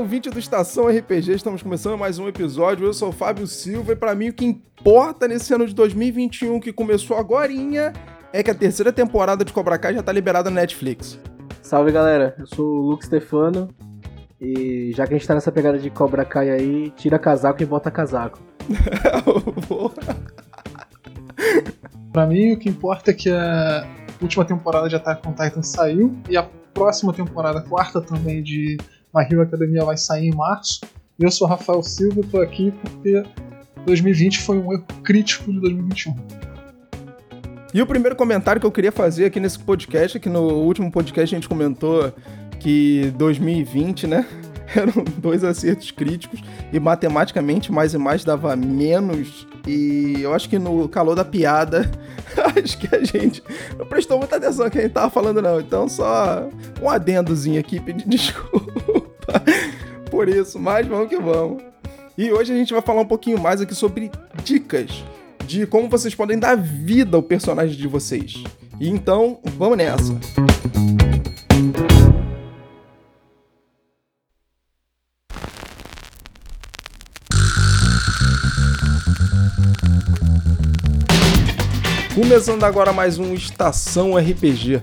ouvinte do Estação RPG, estamos começando mais um episódio. Eu sou o Fábio Silva e para mim o que importa nesse ano de 2021 que começou agorinha é que a terceira temporada de Cobra Kai já tá liberada no Netflix. Salve galera, eu sou o Luke Stefano e já que a gente tá nessa pegada de Cobra Kai aí, tira casaco e bota casaco. Pra mim, o que importa é que a última temporada de Attack on Titan saiu e a próxima temporada, quarta também de My Hero Academia vai sair em março. Eu sou Rafael Silva e tô aqui porque 2020 foi um erro crítico de 2021. E o primeiro comentário que eu queria fazer aqui nesse podcast, é que no último podcast a gente comentou que 2020, né? Eram dois acertos críticos e matematicamente mais e mais dava menos. E eu acho que no calor da piada, acho que a gente não prestou muita atenção que a gente tava falando, não. Então, só um adendozinho aqui, pedir desculpa por isso, mas vamos que vamos. E hoje a gente vai falar um pouquinho mais aqui sobre dicas de como vocês podem dar vida ao personagem de vocês. E então, vamos nessa. Começando agora mais um Estação RPG.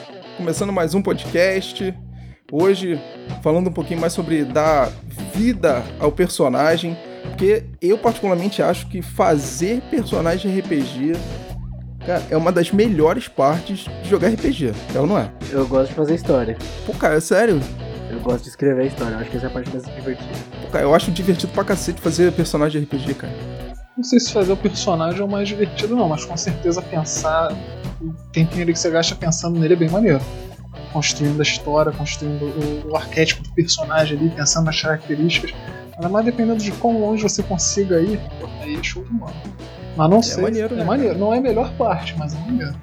começando mais um podcast. Hoje falando um pouquinho mais sobre dar vida ao personagem, porque eu particularmente acho que fazer personagem RPG cara, é uma das melhores partes de jogar RPG, é ou não é? Eu gosto de fazer história. Pô, cara, é sério? Eu gosto de escrever a história, eu acho que essa é a parte mais divertida. Pô, cara, eu acho divertido pra cacete fazer personagem de RPG, cara. Não sei se fazer o personagem é o mais divertido, não, mas com certeza pensar o tempinho ali que você gasta pensando nele é bem maneiro. Construindo a história, construindo o, o arquétipo do personagem ali, pensando nas características. Ainda mais dependendo de quão longe você consiga ir, aí é show do mano. Mas não é sei. Maneiro, é né, maneiro. cara? Não é a melhor parte, mas é maneiro.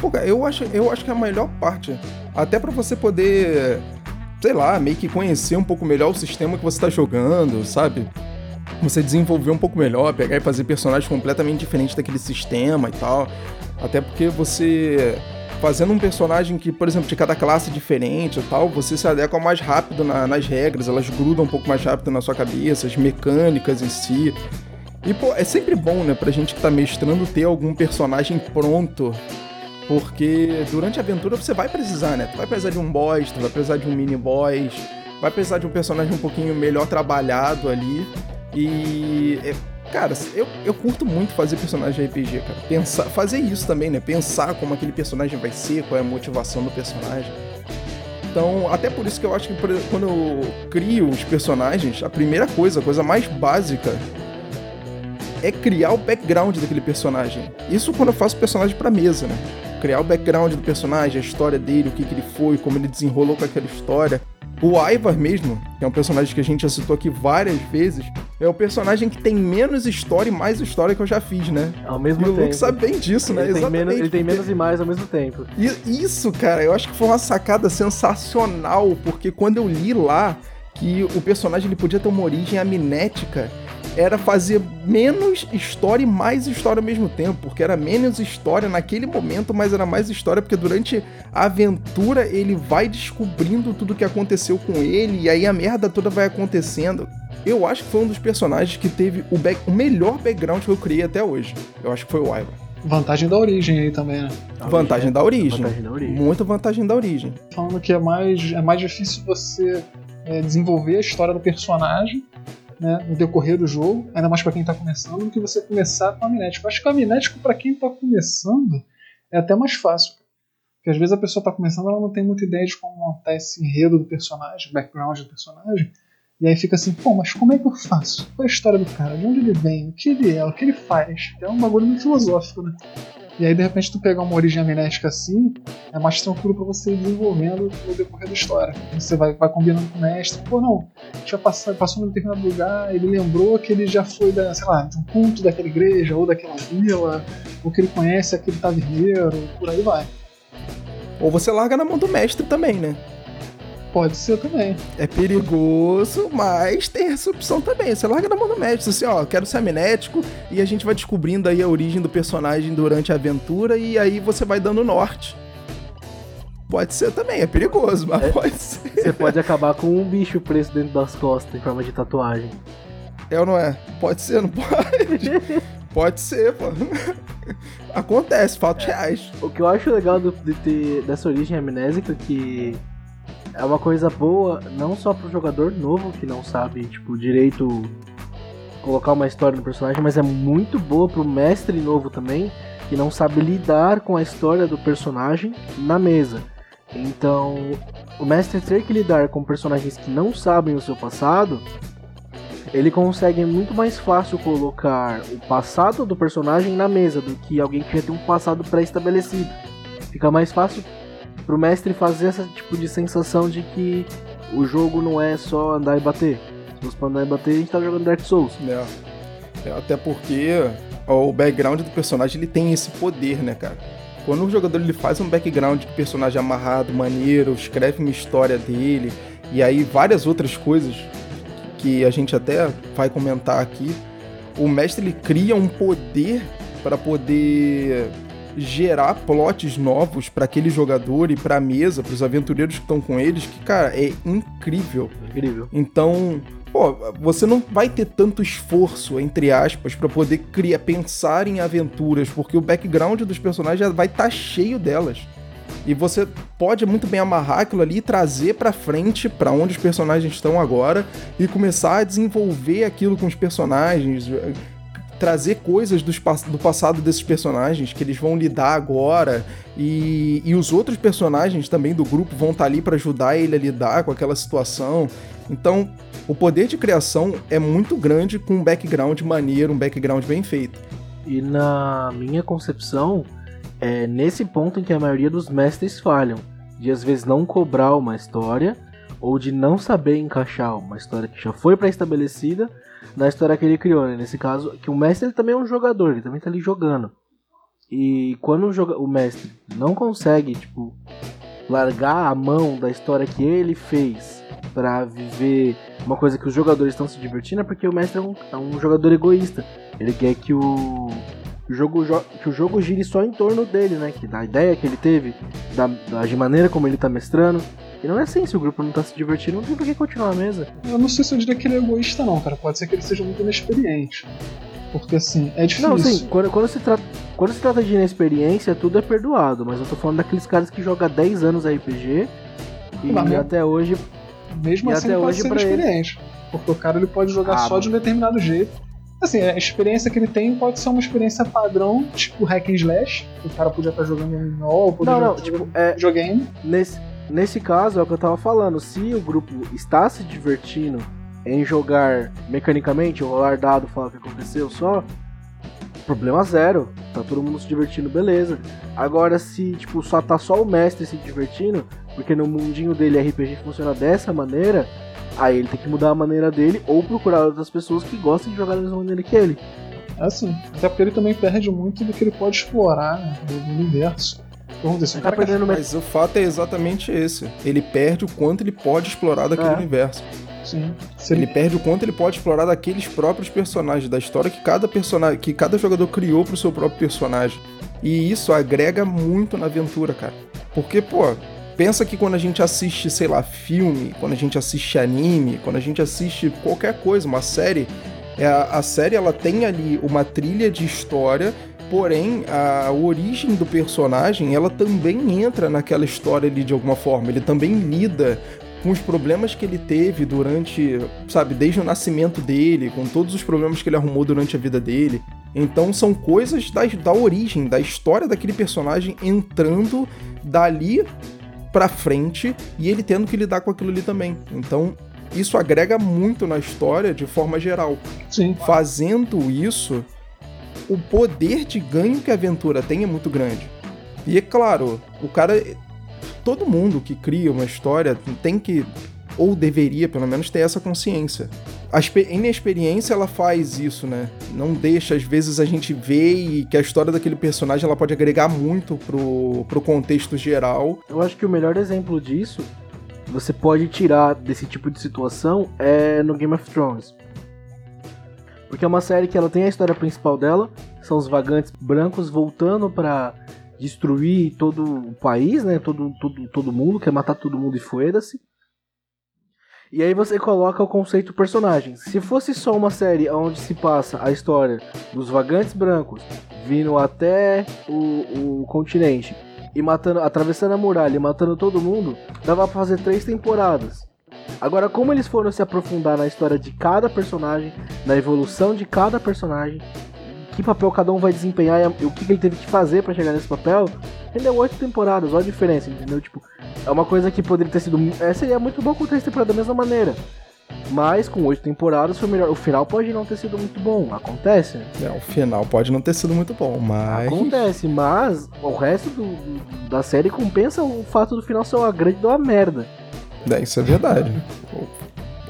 Pô, cara, eu acho, eu acho que é a melhor parte. Até pra você poder, sei lá, meio que conhecer um pouco melhor o sistema que você tá jogando, sabe? Você desenvolver um pouco melhor, pegar e fazer personagens completamente diferentes daquele sistema e tal. Até porque você fazendo um personagem que, por exemplo, de cada classe diferente e tal, você se adequa mais rápido na- nas regras, elas grudam um pouco mais rápido na sua cabeça, as mecânicas em si. E, pô, é sempre bom, né, pra gente que tá mestrando ter algum personagem pronto. Porque durante a aventura você vai precisar, né? Tu vai precisar de um boss, tu vai precisar de um mini boss, vai precisar de um personagem um pouquinho melhor trabalhado ali. E. é, cara, eu, eu curto muito fazer personagem RPG, cara. Pensar, fazer isso também, né? Pensar como aquele personagem vai ser, qual é a motivação do personagem. Então, até por isso que eu acho que quando eu crio os personagens, a primeira coisa, a coisa mais básica é criar o background daquele personagem. Isso quando eu faço personagem pra mesa, né? Criar o background do personagem, a história dele, o que, que ele foi, como ele desenrolou com aquela história. O Ivar mesmo, que é um personagem que a gente já citou aqui várias vezes, é o personagem que tem menos história e mais história que eu já fiz, né? Ao mesmo e o tempo. Luke sabe bem disso, né? ele, tem Exatamente. menos, ele tem menos e mais ao mesmo tempo. e isso, cara, eu acho que foi uma sacada sensacional, porque quando eu li lá que o personagem ele podia ter uma origem amnética, era fazer menos história e mais história ao mesmo tempo, porque era menos história naquele momento, mas era mais história porque durante a aventura ele vai descobrindo tudo que aconteceu com ele e aí a merda toda vai acontecendo. Eu acho que foi um dos personagens que teve o, back- o melhor background que eu criei até hoje. Eu acho que foi o Ivar. Vantagem da origem aí também, né? Vantagem da origem. Vantagem da origem. Muita vantagem da origem. Falando que é mais, é mais difícil você é, desenvolver a história do personagem né, no decorrer do jogo, ainda mais pra quem tá começando, do que você começar com a amnético. Eu acho que o amnético, pra quem tá começando, é até mais fácil. Porque às vezes a pessoa tá começando ela não tem muita ideia de como montar esse enredo do personagem, background do personagem. E aí fica assim, pô, mas como é que eu faço? Qual é a história do cara? De onde ele vem? O que ele é? O que ele faz? É um bagulho muito filosófico, né? E aí, de repente, tu pegar uma origem amnética assim, é mais tranquilo para você ir desenvolvendo no decorrer da história. Você vai, vai combinando com o mestre, pô, não, já passou, passou num determinado lugar, ele lembrou que ele já foi, da, sei lá, de um culto daquela igreja, ou daquela vila, ou que ele conhece aquele taverneiro, por aí vai. Ou você larga na mão do mestre também, né? Pode ser também. É perigoso, mas tem essa opção também. Você larga na mão do médico, assim, ó, quero ser amnético, e a gente vai descobrindo aí a origem do personagem durante a aventura, e aí você vai dando norte. Pode ser também, é perigoso, mas é, pode ser. Você pode acabar com um bicho preso dentro das costas em forma de tatuagem. É ou não é? Pode ser, não pode? pode ser, pô. Acontece, fatos é. reais. O que eu acho legal do, de ter, dessa origem amnésica que é uma coisa boa não só pro jogador novo que não sabe, tipo, direito colocar uma história no personagem, mas é muito boa pro mestre novo também, que não sabe lidar com a história do personagem na mesa. Então, o mestre ter que lidar com personagens que não sabem o seu passado, ele consegue muito mais fácil colocar o passado do personagem na mesa do que alguém que já tem um passado pré-estabelecido. Fica mais fácil pro mestre fazer esse tipo de sensação de que o jogo não é só andar e bater. Se fosse pra andar e bater, a gente tá jogando Dark Souls. É. é até porque o background do personagem ele tem esse poder, né, cara? Quando o jogador ele faz um background de personagem amarrado, maneiro, escreve uma história dele, e aí várias outras coisas que a gente até vai comentar aqui, o mestre ele cria um poder para poder gerar plots novos para aquele jogador e para a mesa, para os aventureiros que estão com eles, que, cara, é incrível. Incrível. Então, pô, você não vai ter tanto esforço, entre aspas, para poder criar, pensar em aventuras, porque o background dos personagens já vai estar tá cheio delas. E você pode muito bem amarrar aquilo ali e trazer para frente para onde os personagens estão agora e começar a desenvolver aquilo com os personagens, trazer coisas dos, do passado desses personagens que eles vão lidar agora e, e os outros personagens também do grupo vão estar tá ali para ajudar ele a lidar com aquela situação. Então, o poder de criação é muito grande com um background maneiro, um background bem feito. E na minha concepção, é nesse ponto em que a maioria dos mestres falham, de às vezes não cobrar uma história ou de não saber encaixar uma história que já foi pré-estabelecida na história que ele criou, né? Nesse caso, que o mestre ele também é um jogador, ele também tá ali jogando. E quando o, joga o mestre não consegue, tipo, largar a mão da história que ele fez para viver uma coisa que os jogadores estão se divertindo, é porque o mestre é um, é um jogador egoísta. Ele quer que o, o jogo, que o jogo gire só em torno dele, né? Que da ideia que ele teve, da, da de maneira como ele tá mestrando. E não é assim, se o grupo não tá se divertindo, não tem por que continuar a mesa. Eu não sei se eu diria que ele é egoísta, não, cara. Pode ser que ele seja muito inexperiente. Porque assim, é difícil. Não, sim, quando, quando, se trata, quando se trata de inexperiência, tudo é perdoado. Mas eu tô falando daqueles caras que jogam 10 anos RPG e, e até hoje. Mesmo assim, até hoje pode ser inexperiente. Ele... Porque o cara ele pode jogar ah, só de um determinado jeito. Assim, a experiência que ele tem pode ser uma experiência padrão, tipo hack and slash. O cara podia estar jogando um MMO, ou podia não, não, tipo, é, videogame. Nesse, Nesse caso, é o que eu tava falando, se o grupo está se divertindo em jogar mecanicamente, rolar dado, falar o que aconteceu só, problema zero. Tá todo mundo se divertindo, beleza. Agora, se tipo, só tá só o mestre se divertindo, porque no mundinho dele RPG funciona dessa maneira, aí ele tem que mudar a maneira dele ou procurar outras pessoas que gostem de jogar da mesma maneira que ele. É assim, até porque ele também perde muito do que ele pode explorar né, do universo. Vamos dizer, tá perdendo Mas o fato é exatamente esse. Ele perde o quanto ele pode explorar daquele é. universo. Sim. Ele perde o quanto ele pode explorar daqueles próprios personagens, da história que cada personagem, que cada jogador criou pro seu próprio personagem. E isso agrega muito na aventura, cara. Porque, pô, pensa que quando a gente assiste, sei lá, filme, quando a gente assiste anime, quando a gente assiste qualquer coisa, uma série, é, a série ela tem ali uma trilha de história Porém, a origem do personagem, ela também entra naquela história ali de alguma forma. Ele também lida com os problemas que ele teve durante, sabe, desde o nascimento dele, com todos os problemas que ele arrumou durante a vida dele. Então são coisas da, da origem, da história daquele personagem entrando dali pra frente e ele tendo que lidar com aquilo ali também. Então isso agrega muito na história de forma geral. Sim. Fazendo isso, o poder de ganho que a aventura tem é muito grande. E é claro, o cara. Todo mundo que cria uma história tem que, ou deveria pelo menos, ter essa consciência. A inexperiência ela faz isso, né? Não deixa, às vezes, a gente ver e que a história daquele personagem ela pode agregar muito pro, pro contexto geral. Eu acho que o melhor exemplo disso você pode tirar desse tipo de situação é no Game of Thrones. Porque é uma série que ela tem a história principal dela, são os vagantes brancos voltando para destruir todo o país, né? Todo, todo, todo mundo, quer matar todo mundo e foda-se. E aí você coloca o conceito personagem. Se fosse só uma série onde se passa a história dos vagantes brancos vindo até o, o continente e matando, atravessando a muralha e matando todo mundo, dava pra fazer três temporadas. Agora, como eles foram se aprofundar na história de cada personagem, na evolução de cada personagem, que papel cada um vai desempenhar e o que ele teve que fazer para chegar nesse papel, rendeu oito temporadas, olha a diferença, entendeu? Tipo, é uma coisa que poderia ter sido. É, seria muito bom com três temporadas da mesma maneira. Mas com oito temporadas foi melhor. O final pode não ter sido muito bom, acontece. É, o final pode não ter sido muito bom, mas. Acontece, mas o resto do, do, da série compensa o fato do final ser uma grande uma merda. É, isso é verdade.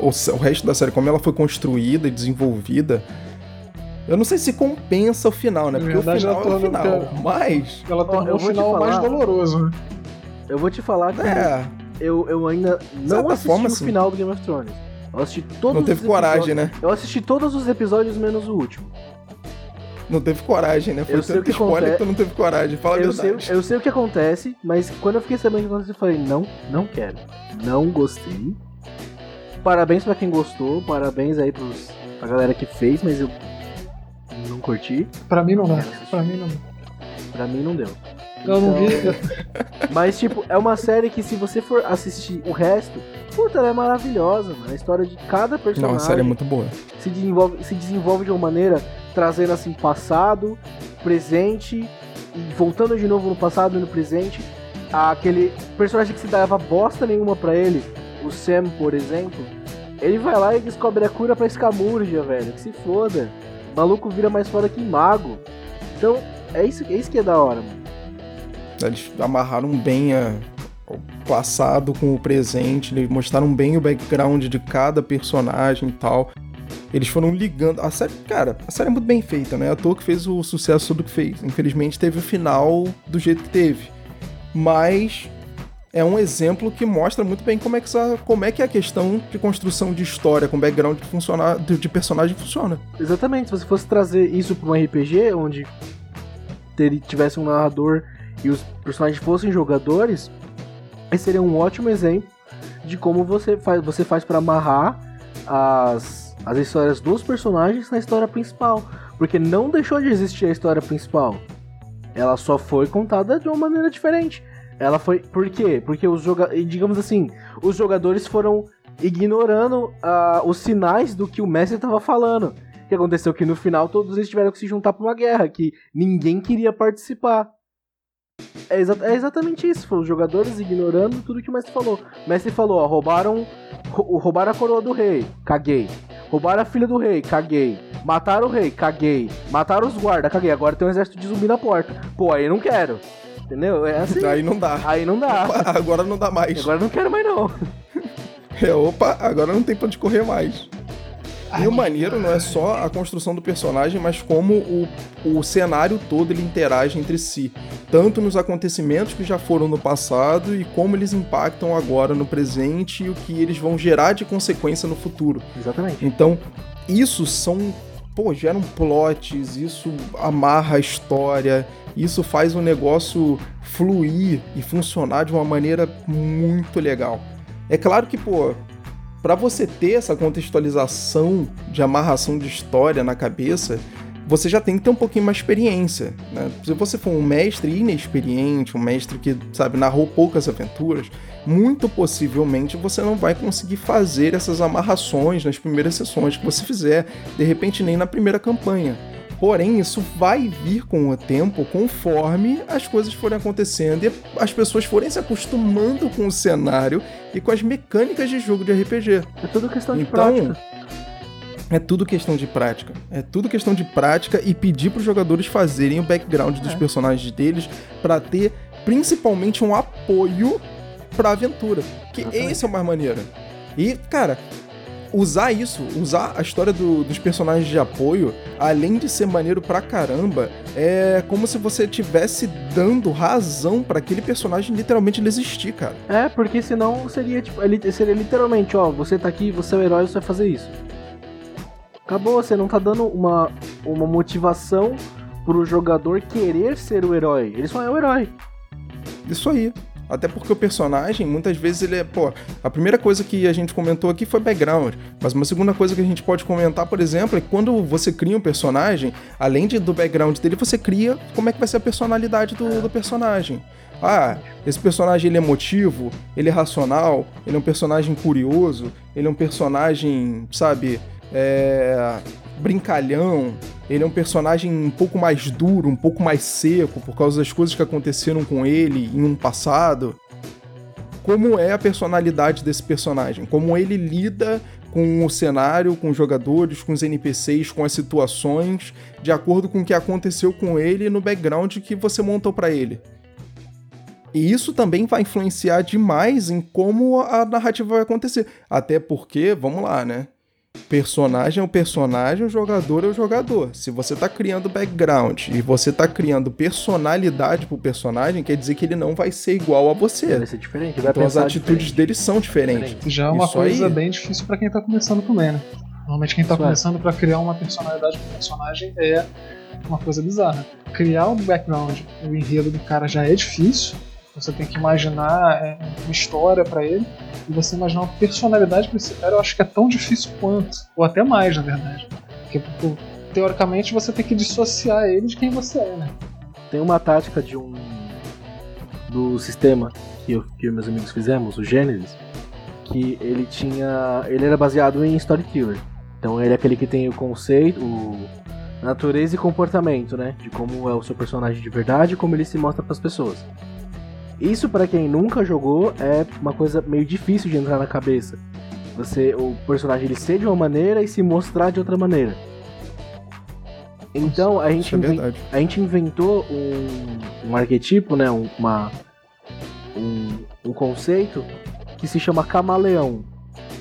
o, o, o resto da série, como ela foi construída e desenvolvida, eu não sei se compensa o final, né? Porque verdade, o final é o final, que... mas... Ela tem um final mais doloroso, né? Eu vou te falar que é. eu, eu ainda não assisti forma, o assim. final do Game of Thrones. Eu assisti todos Não teve coragem, né? Eu assisti todos os episódios menos o último. Não teve coragem, né? Foi eu tanto que spoiler que tu não teve coragem. Fala eu. Sei, eu sei o que acontece, mas quando eu fiquei sabendo o que aconteceu, eu falei, não, não quero. Não gostei. Parabéns pra quem gostou, parabéns aí pros, pra galera que fez, mas eu não curti. Pra mim não dá. Pra mim não Pra mim não deu. Eu não vi. Mas, tipo, é uma série que se você for assistir o resto, puta, ela é maravilhosa, mano. A história de cada personagem. Não, a série é muito boa. Se desenvolve, se desenvolve de uma maneira trazendo assim passado, presente, e voltando de novo no passado e no presente. Aquele personagem que se dava bosta nenhuma para ele, o Sam, por exemplo, ele vai lá e descobre a cura pra escamurja, velho. Que se foda. O maluco vira mais foda que mago. Então, é isso, é isso que é da hora, mano. Eles amarraram bem a, o passado com o presente, eles mostraram bem o background de cada personagem e tal. Eles foram ligando. A série, cara, a série é muito bem feita, né? A toa que fez o sucesso do que fez. Infelizmente teve o final do jeito que teve. Mas é um exemplo que mostra muito bem como é que, como é, que a questão de construção de história com background de, funcionar, de, de personagem funciona. Exatamente, se você fosse trazer isso para um RPG onde ter, tivesse um narrador e os personagens fossem jogadores, esse seria um ótimo exemplo de como você faz, você faz para amarrar as, as histórias dos personagens na história principal. Porque não deixou de existir a história principal. Ela só foi contada de uma maneira diferente. Ela foi. Por quê? Porque os jogadores. Digamos assim, os jogadores foram ignorando uh, os sinais do que o mestre estava falando. O que aconteceu que no final todos eles tiveram que se juntar para uma guerra que ninguém queria participar. É, exa é, exatamente isso, os jogadores ignorando tudo que o mestre falou. O mestre falou, ó, roubaram, roubaram a coroa do rei, caguei. Roubaram a filha do rei, caguei. Mataram o rei, caguei. Mataram os guardas, caguei. Agora tem um exército de zumbi na porta. Pô, aí eu não quero. Entendeu? É assim. Aí não dá. Aí não dá. Agora não dá mais. Agora não quero mais não. É, opa, agora não tem pra onde correr mais. E o maneiro não é só a construção do personagem, mas como o, o cenário todo ele interage entre si. Tanto nos acontecimentos que já foram no passado e como eles impactam agora no presente e o que eles vão gerar de consequência no futuro. Exatamente. Então, isso são. Pô, geram plots, isso amarra a história, isso faz o negócio fluir e funcionar de uma maneira muito legal. É claro que, pô, para você ter essa contextualização de amarração de história na cabeça, você já tem que ter um pouquinho mais experiência. Né? Se você for um mestre inexperiente, um mestre que, sabe, narrou poucas aventuras, muito possivelmente você não vai conseguir fazer essas amarrações nas primeiras sessões que você fizer, de repente nem na primeira campanha. Porém, isso vai vir com o tempo conforme as coisas forem acontecendo e as pessoas forem se acostumando com o cenário e com as mecânicas de jogo de RPG. É tudo questão de então, prática. É tudo questão de prática. É tudo questão de prática e pedir para os jogadores fazerem o background dos É. personagens deles para ter principalmente um apoio pra aventura. Que Exatamente. esse é o mais maneiro. E, cara, usar isso, usar a história do- dos personagens de apoio, além de ser maneiro pra caramba, é como se você estivesse dando razão pra aquele personagem literalmente ele existir, cara. É, porque senão seria tipo, ele- seria literalmente, ó, você tá aqui, você é o herói, você vai fazer isso. Acabou, você não tá dando uma, uma motivação pro jogador querer ser o herói. Ele só é o herói. Isso aí. Até porque o personagem, muitas vezes, ele é. Pô, a primeira coisa que a gente comentou aqui foi background. Mas uma segunda coisa que a gente pode comentar, por exemplo, é que quando você cria um personagem, além de, do background dele, você cria como é que vai ser a personalidade do, do personagem. Ah, esse personagem ele é emotivo, ele é racional, ele é um personagem curioso, ele é um personagem, sabe, é, brincalhão, ele é um personagem um pouco mais duro, um pouco mais seco por causa das coisas que aconteceram com ele em um passado. Como é a personalidade desse personagem? Como ele lida com o cenário, com os jogadores, com os NPCs, com as situações, de acordo com o que aconteceu com ele no background que você montou pra ele. E isso também vai influenciar demais em como a narrativa vai acontecer. Até porque, vamos lá, né? Personagem é o personagem, o jogador é o jogador. Se você tá criando background e você tá criando personalidade pro personagem, quer dizer que ele não vai ser igual a você. Vai ser diferente, vai Então as atitudes diferente. dele são diferentes. Já é uma Isso coisa aí. bem difícil pra quem tá começando também, né? Normalmente quem tá Isso é. começando pra criar uma personalidade pro personagem é uma coisa bizarra. Criar o background, o enredo do cara já é difícil. Você tem que imaginar é, uma história pra ele e você imaginar uma personalidade pra esse cara, eu acho que é tão difícil quanto, ou até mais, na verdade. Porque pô, teoricamente você tem que dissociar ele de quem você é, né? Tem uma tática de um. do sistema que eu, e meus amigos fizemos, o Genesis, que ele tinha. ele era baseado em Storyteller. Então ele é aquele que tem o conceito, o natureza e comportamento, né? De como é o seu personagem de verdade e como ele se mostra para as pessoas. Isso para quem nunca jogou é uma coisa meio difícil de entrar na cabeça. Você, o personagem ele ser de uma maneira e se mostrar de outra maneira. Então a gente é a gente inventou um, um arquetipo, né? um- Uma, um, um conceito que se chama camaleão.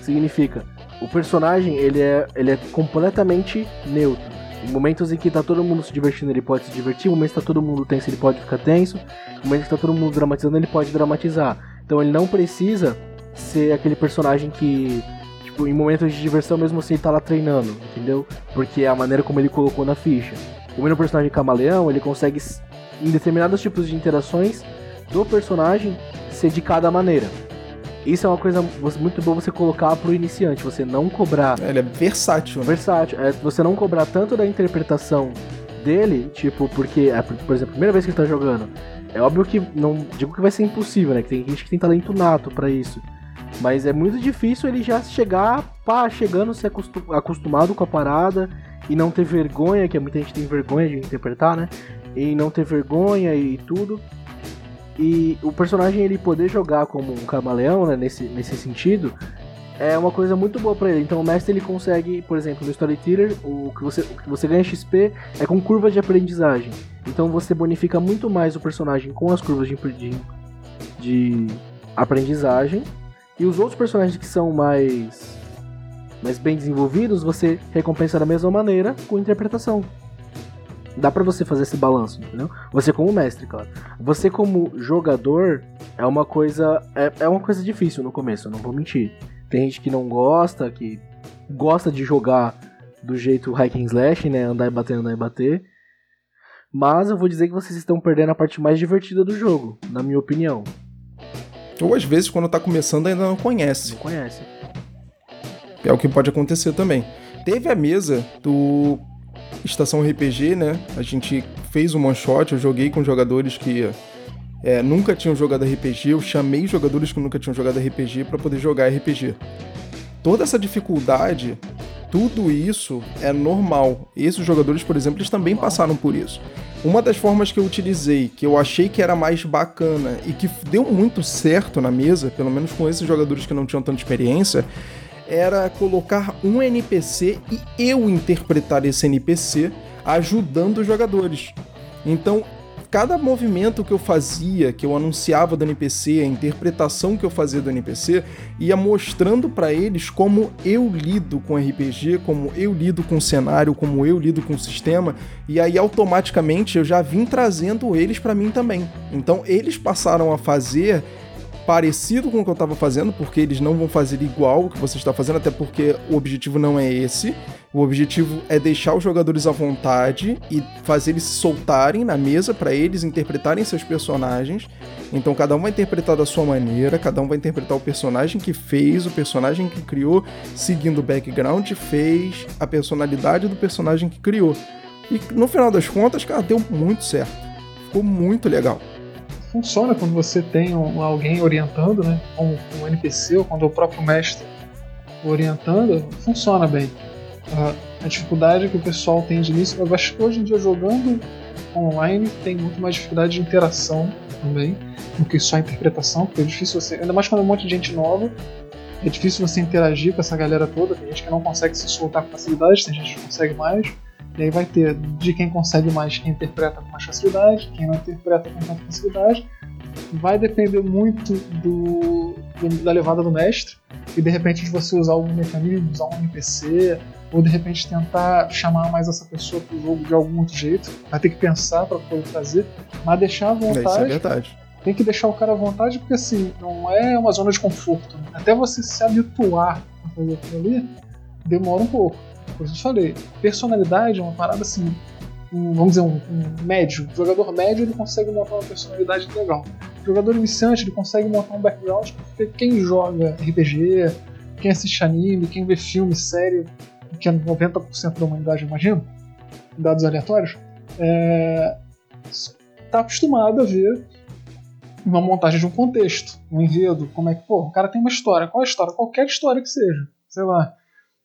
Significa, o personagem ele é, ele é completamente neutro. Momentos em que tá todo mundo se divertindo, ele pode se divertir. Momentos que tá todo mundo tenso, ele pode ficar tenso. Momentos que tá todo mundo dramatizando, ele pode dramatizar. Então ele não precisa ser aquele personagem que, tipo, em momentos de diversão, mesmo assim, ele tá lá treinando, entendeu? Porque é a maneira como ele colocou na ficha. É um personagem camaleão, ele consegue, em determinados tipos de interações do personagem, ser de cada maneira. Isso é uma coisa muito boa você colocar pro iniciante, você não cobrar Ele é versátil, né? versátil, é você não cobrar tanto da interpretação dele, tipo, porque, é, por exemplo, a primeira vez que ele tá jogando, é óbvio que não digo que vai ser impossível, né? Que tem gente que tem talento nato pra isso. Mas é muito difícil ele já chegar, pá, chegando, acostu- acostumado com a parada e não ter vergonha, que muita gente tem vergonha de interpretar, né? E não ter vergonha e tudo. E o personagem ele poder jogar como um camaleão, né, nesse, nesse sentido, é uma coisa muito boa pra ele. Então o mestre ele consegue, por exemplo, no Storyteller, o que você, o que você ganha XP é com curva de aprendizagem. Então você bonifica muito mais o personagem com as curvas de, de, de aprendizagem. E os outros personagens que são mais, mais bem desenvolvidos, você recompensa da mesma maneira com interpretação. Dá pra você fazer esse balanço, entendeu? Você como mestre, claro. Você como jogador é uma coisa é, é uma coisa difícil no começo, eu não vou mentir. Tem gente que não gosta, que gosta de jogar do jeito hack and slash, né? Andar e bater, andar e bater. Mas eu vou dizer que vocês estão perdendo a parte mais divertida do jogo, na minha opinião. Ou às vezes, quando tá começando, ainda não conhece. Não conhece. É o que pode acontecer também. Teve a mesa do Estação RPG, né? A gente fez um one shot, eu joguei com jogadores que é, nunca tinham jogado RPG, eu chamei jogadores que nunca tinham jogado RPG para poder jogar RPG. Toda essa dificuldade, tudo isso é normal. Esses jogadores, por exemplo, eles também passaram por isso. Uma das formas que eu utilizei, que eu achei que era mais bacana e que deu muito certo na mesa, pelo menos com esses jogadores que não tinham tanta experiência, era colocar um NPC e eu interpretar esse NPC ajudando os jogadores. Então, cada movimento que eu fazia, que eu anunciava do NPC, a interpretação que eu fazia do NPC, ia mostrando para eles como eu lido com RPG, como eu lido com o cenário, como eu lido com o sistema, e aí automaticamente eu já vim trazendo eles para mim também. Então eles passaram a fazer parecido com o que eu estava fazendo, porque eles não vão fazer igual o que você está fazendo, até porque o objetivo não é esse. O objetivo é deixar os jogadores à vontade e fazer eles se soltarem na mesa para eles interpretarem seus personagens. Então cada um vai interpretar da sua maneira, cada um vai interpretar o personagem que fez, o personagem que criou, seguindo o background fez, a personalidade do personagem que criou. E no final das contas, cara, deu muito certo. Ficou muito legal funciona quando você tem um, alguém orientando, né? Um, um, NPC ou quando o próprio mestre orientando, funciona bem. Uh, a dificuldade que o pessoal tem de início, eu acho que hoje em dia jogando online tem muito mais dificuldade de interação também do que só interpretação, porque é difícil você, ainda mais quando é um monte de gente nova, é difícil você interagir com essa galera toda, tem gente que não consegue se soltar com facilidade, tem gente que consegue mais. E aí vai ter de quem consegue mais, quem interpreta com mais facilidade, quem não interpreta com tanta facilidade. Vai depender muito do, do, da levada do mestre e de repente de você usar algum mecanismo, usar um NPC, ou de repente tentar chamar mais essa pessoa pro jogo de algum outro jeito. Vai ter que pensar para poder fazer, mas deixar à vontade. Isso é verdade. Tem que deixar o cara à vontade porque assim, não é uma zona de conforto. Até você se habituar a fazer aquilo ali, demora um pouco. Isso eu falei, personalidade é uma parada assim, um, vamos dizer, um, um, médio. O jogador médio ele consegue montar uma personalidade legal. O jogador iniciante ele consegue montar um background porque quem joga RPG, quem assiste anime, quem vê filme, série, que é 90% da humanidade, imagino, dados aleatórios, é, tá acostumado a ver uma montagem de um contexto, um enredo, como é que, pô, o cara tem uma história, qual é a história? Qualquer história que seja, sei lá,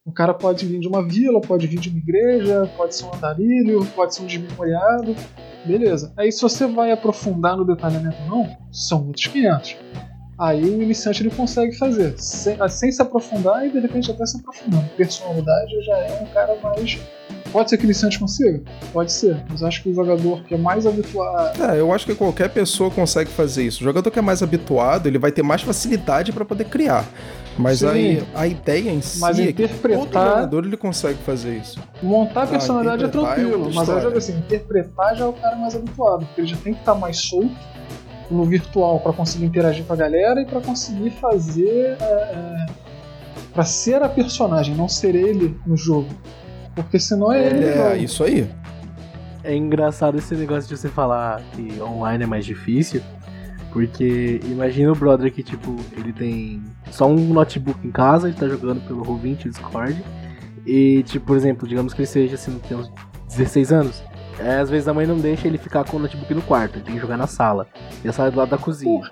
o cara pode vir de uma vila, pode vir de uma igreja, pode ser um andarilho, pode ser um desmemoriado. Beleza. Aí se você vai aprofundar no detalhamento não, são outros 500. Aí o iniciante ele consegue fazer, sem, sem se aprofundar e de repente até se aprofundando. Personalidade já é um cara mais Pode ser que o iniciante consiga? Pode ser. Mas acho que o jogador que é mais habituado. É, eu acho que qualquer pessoa consegue fazer isso. O jogador que é mais habituado, ele vai ter mais facilidade para poder criar. Mas aí a ideia em si mas interpretar... é que todo jogador ele consegue fazer isso. Montar a personalidade ah, é tranquilo, é mas eu jogo assim, interpretar já é o cara mais habituado, porque ele já tem que estar mais solto no virtual para conseguir interagir com a galera e para conseguir fazer é, é, para ser a personagem, não ser ele no jogo. Porque senão é, é ele. É, isso aí. É engraçado esse negócio de você falar que online é mais difícil. Porque imagina o brother que, tipo, ele tem só um notebook em casa, ele tá jogando pelo Roll20 Discord. E, tipo, por exemplo, digamos que ele seja assim, tem uns 16 anos. É, às vezes a mãe não deixa ele ficar com o notebook no quarto, ele tem que jogar na sala. E a sala é do lado da cozinha.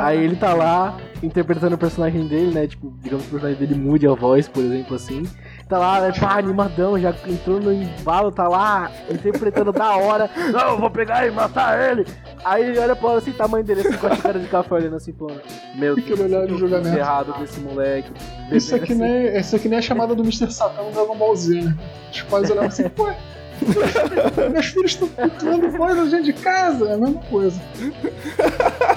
Aí ele tá lá interpretando o personagem dele, né? Tipo, digamos que o personagem dele mude a voz, por exemplo, assim tá lá, né, pá, animadão, já entrou no embalo, tá lá, interpretando da hora. Não, eu vou pegar e matar ele. Aí ele olha pra hora assim, tamanho dele, assim, com a xícara de café olhando assim, pô. Meu Deus, olhar de julgamento. errado desse moleque. Isso aqui, assim. nem, isso aqui nem é a chamada do Mr. Satan no Dragon Ball Z, né? Os pais olhavam assim, pô. Meus filhos estão cultuando coisas dentro de casa, é a mesma coisa.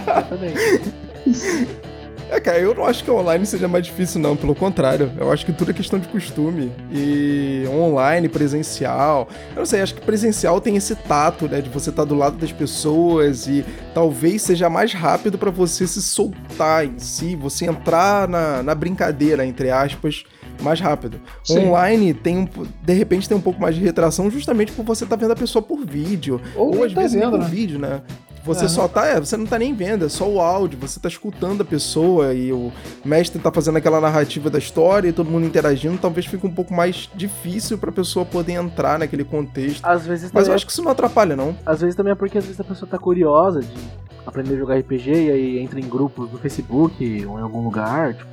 Exatamente. É, cara, eu não acho que online seja mais difícil, não. Pelo contrário, eu acho que tudo é questão de costume. E online, presencial. Eu não sei, acho que presencial tem esse tato, né? De você estar tá do lado das pessoas e talvez seja mais rápido para você se soltar em si, você entrar na, na brincadeira, entre aspas mais rápido. Sim. Online tem um, de repente tem um pouco mais de retração justamente por você estar tá vendo a pessoa por vídeo ou, ou às tá vezes vendo, por né? vídeo, né? Você só tá, é, você não tá nem vendo, é só o áudio, você tá escutando a pessoa e o mestre tá fazendo aquela narrativa da história e todo mundo interagindo, talvez fique um pouco mais difícil pra pessoa poder entrar naquele contexto. Às vezes Mas eu acho que isso não atrapalha, não. Às vezes também é porque às vezes a pessoa tá curiosa de aprender a jogar RPG e aí entra em grupos no Facebook ou em algum lugar, tipo,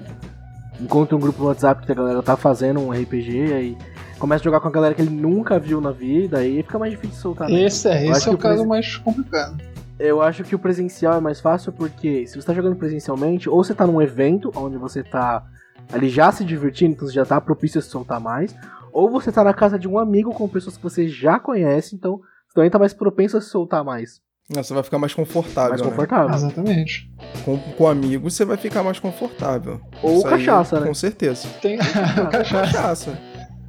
encontra um grupo no WhatsApp que a galera tá fazendo um RPG e aí começa a jogar com a galera que ele nunca viu na vida, aí fica mais difícil soltar. Né? Esse é, esse é o caso mais complicado. Eu acho que o presencial é mais fácil porque se você tá jogando presencialmente, ou você tá num evento onde você tá ali já se divertindo, então você já tá propício a se soltar mais. Ou você tá na casa de um amigo com pessoas que você já conhece, então você também tá mais propenso a se soltar mais. Você vai ficar mais confortável. Mais né? confortável. Exatamente. Com, com amigos você vai ficar mais confortável. Ou Isso aí, cachaça, né? Com certeza. Tem cachaça. Cachaça.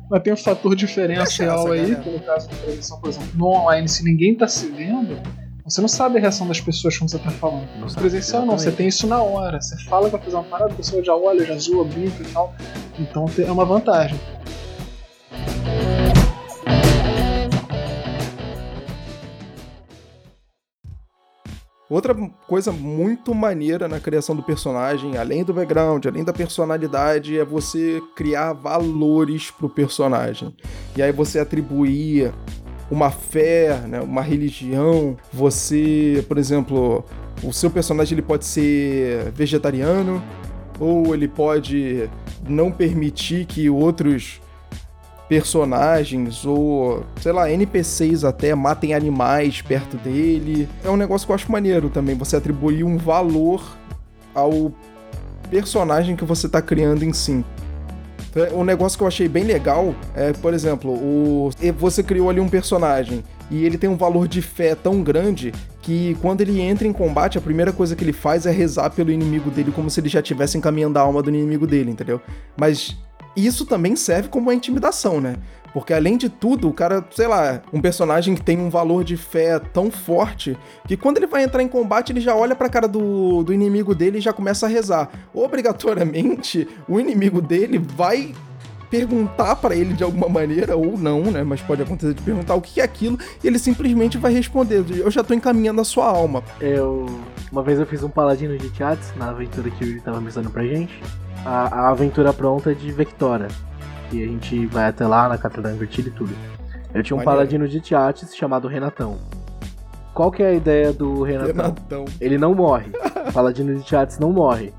Mas tem um fator diferencial Cachaça, aí, galera. que no caso da prevenção, por exemplo, no online, se ninguém tá se vendo, você não sabe a reação das pessoas quando você tá falando. Não presencial não, você tem isso na hora. Você fala que vai fazer uma parada, a pessoa já olha, já zoa, brinca e tal. Então é uma vantagem. Outra coisa muito maneira na criação do personagem, além do background, além da personalidade, é você criar valores pro personagem. E aí você atribuir uma fé, né, uma religião. Você, por exemplo, o seu personagem ele pode ser vegetariano ou ele pode não permitir que outros personagens ou, sei lá, NPCs até matem animais perto dele. É um negócio que eu acho maneiro também, você atribuir um valor ao personagem que você tá criando em si. Um negócio que eu achei bem legal é, por exemplo, o... você criou ali um personagem e ele tem um valor de fé tão grande que quando ele entra em combate, a primeira coisa que ele faz é rezar pelo inimigo dele como se ele já estivesse encaminhando a alma do inimigo dele, entendeu? Mas isso também serve como uma intimidação, né? Porque além de tudo, o cara, sei lá, um personagem que tem um valor de fé tão forte que quando ele vai entrar em combate, ele já olha pra cara do, do inimigo dele e já começa a rezar. Obrigatoriamente, o inimigo dele vai perguntar pra ele de alguma maneira, ou não, né? Mas pode acontecer de perguntar o que é aquilo, e ele simplesmente vai responder: Eu já tô encaminhando a sua alma. Eu. Uma vez eu fiz um paladino de Chats na aventura que ele tava avisando pra gente. A, a aventura pronta de Vectora. E a gente vai até lá na Catedral Invertida e tudo. Eu tinha um Maneiro. paladino de Chats chamado Renatão. Qual que é a ideia do Renatão? Renatão. Ele não morre. O paladino de Chats não morre.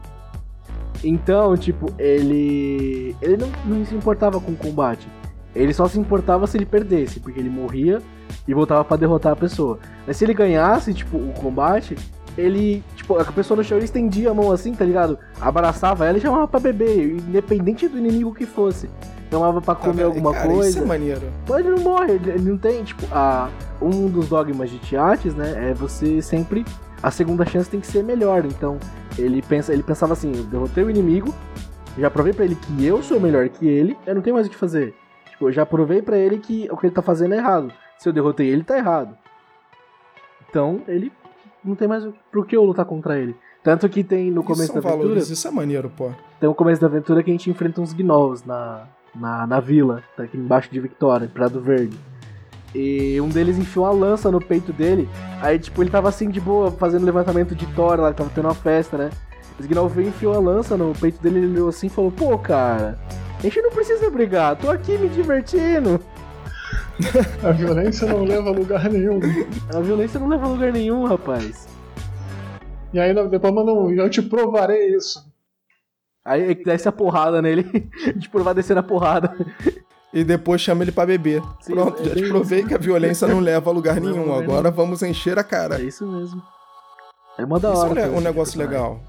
Então, tipo, ele. Ele não, não se importava com o combate. Ele só se importava se ele perdesse, porque ele morria e voltava pra derrotar a pessoa. Mas se ele ganhasse, tipo, o combate, ele. Tipo, a pessoa no chão ele estendia a mão assim, tá ligado? Abraçava ela e chamava pra beber, independente do inimigo que fosse. Chamava pra comer Tá, alguma cara, coisa. Isso é maneiro. Mas ele não morre, ele não tem, tipo, a, um dos dogmas de Tiates, né, é você sempre, a segunda chance tem que ser melhor, então ele pensa, ele pensava assim, eu derrotei o inimigo, já provei pra ele que eu sou melhor que ele, eu não tenho mais o que fazer. Tipo, eu já provei pra ele que o que ele tá fazendo é errado, se eu derrotei ele, tá errado. Então, ele não tem mais o- por que eu lutar contra ele. Tanto que tem no começo da aventura, valores, isso é maneiro, pô. tem o começo da aventura que a gente enfrenta uns gnolls na, na, na vila, tá aqui embaixo de Victoria, em Prado Verde. E um deles enfiou uma lança no peito dele. Aí, tipo, ele tava assim de boa, fazendo levantamento de Thor lá, que tava tendo uma festa, né? Esse Gnoll veio e enfiou a lança no peito dele, ele olhou assim e falou: Pô, cara, a gente não precisa brigar, tô aqui me divertindo. A violência não leva a lugar nenhum. A violência não leva a lugar nenhum, rapaz. E aí depois manda um, eu te provarei isso. Aí desce a porrada nele, tipo, vai descer a porrada. E depois chama ele pra beber. Sim, Pronto, é já te provei que a violência não leva a lugar Não nenhum. Agora vamos encher a cara. É isso mesmo. É uma da Isso hora. é ter um esse negócio legal.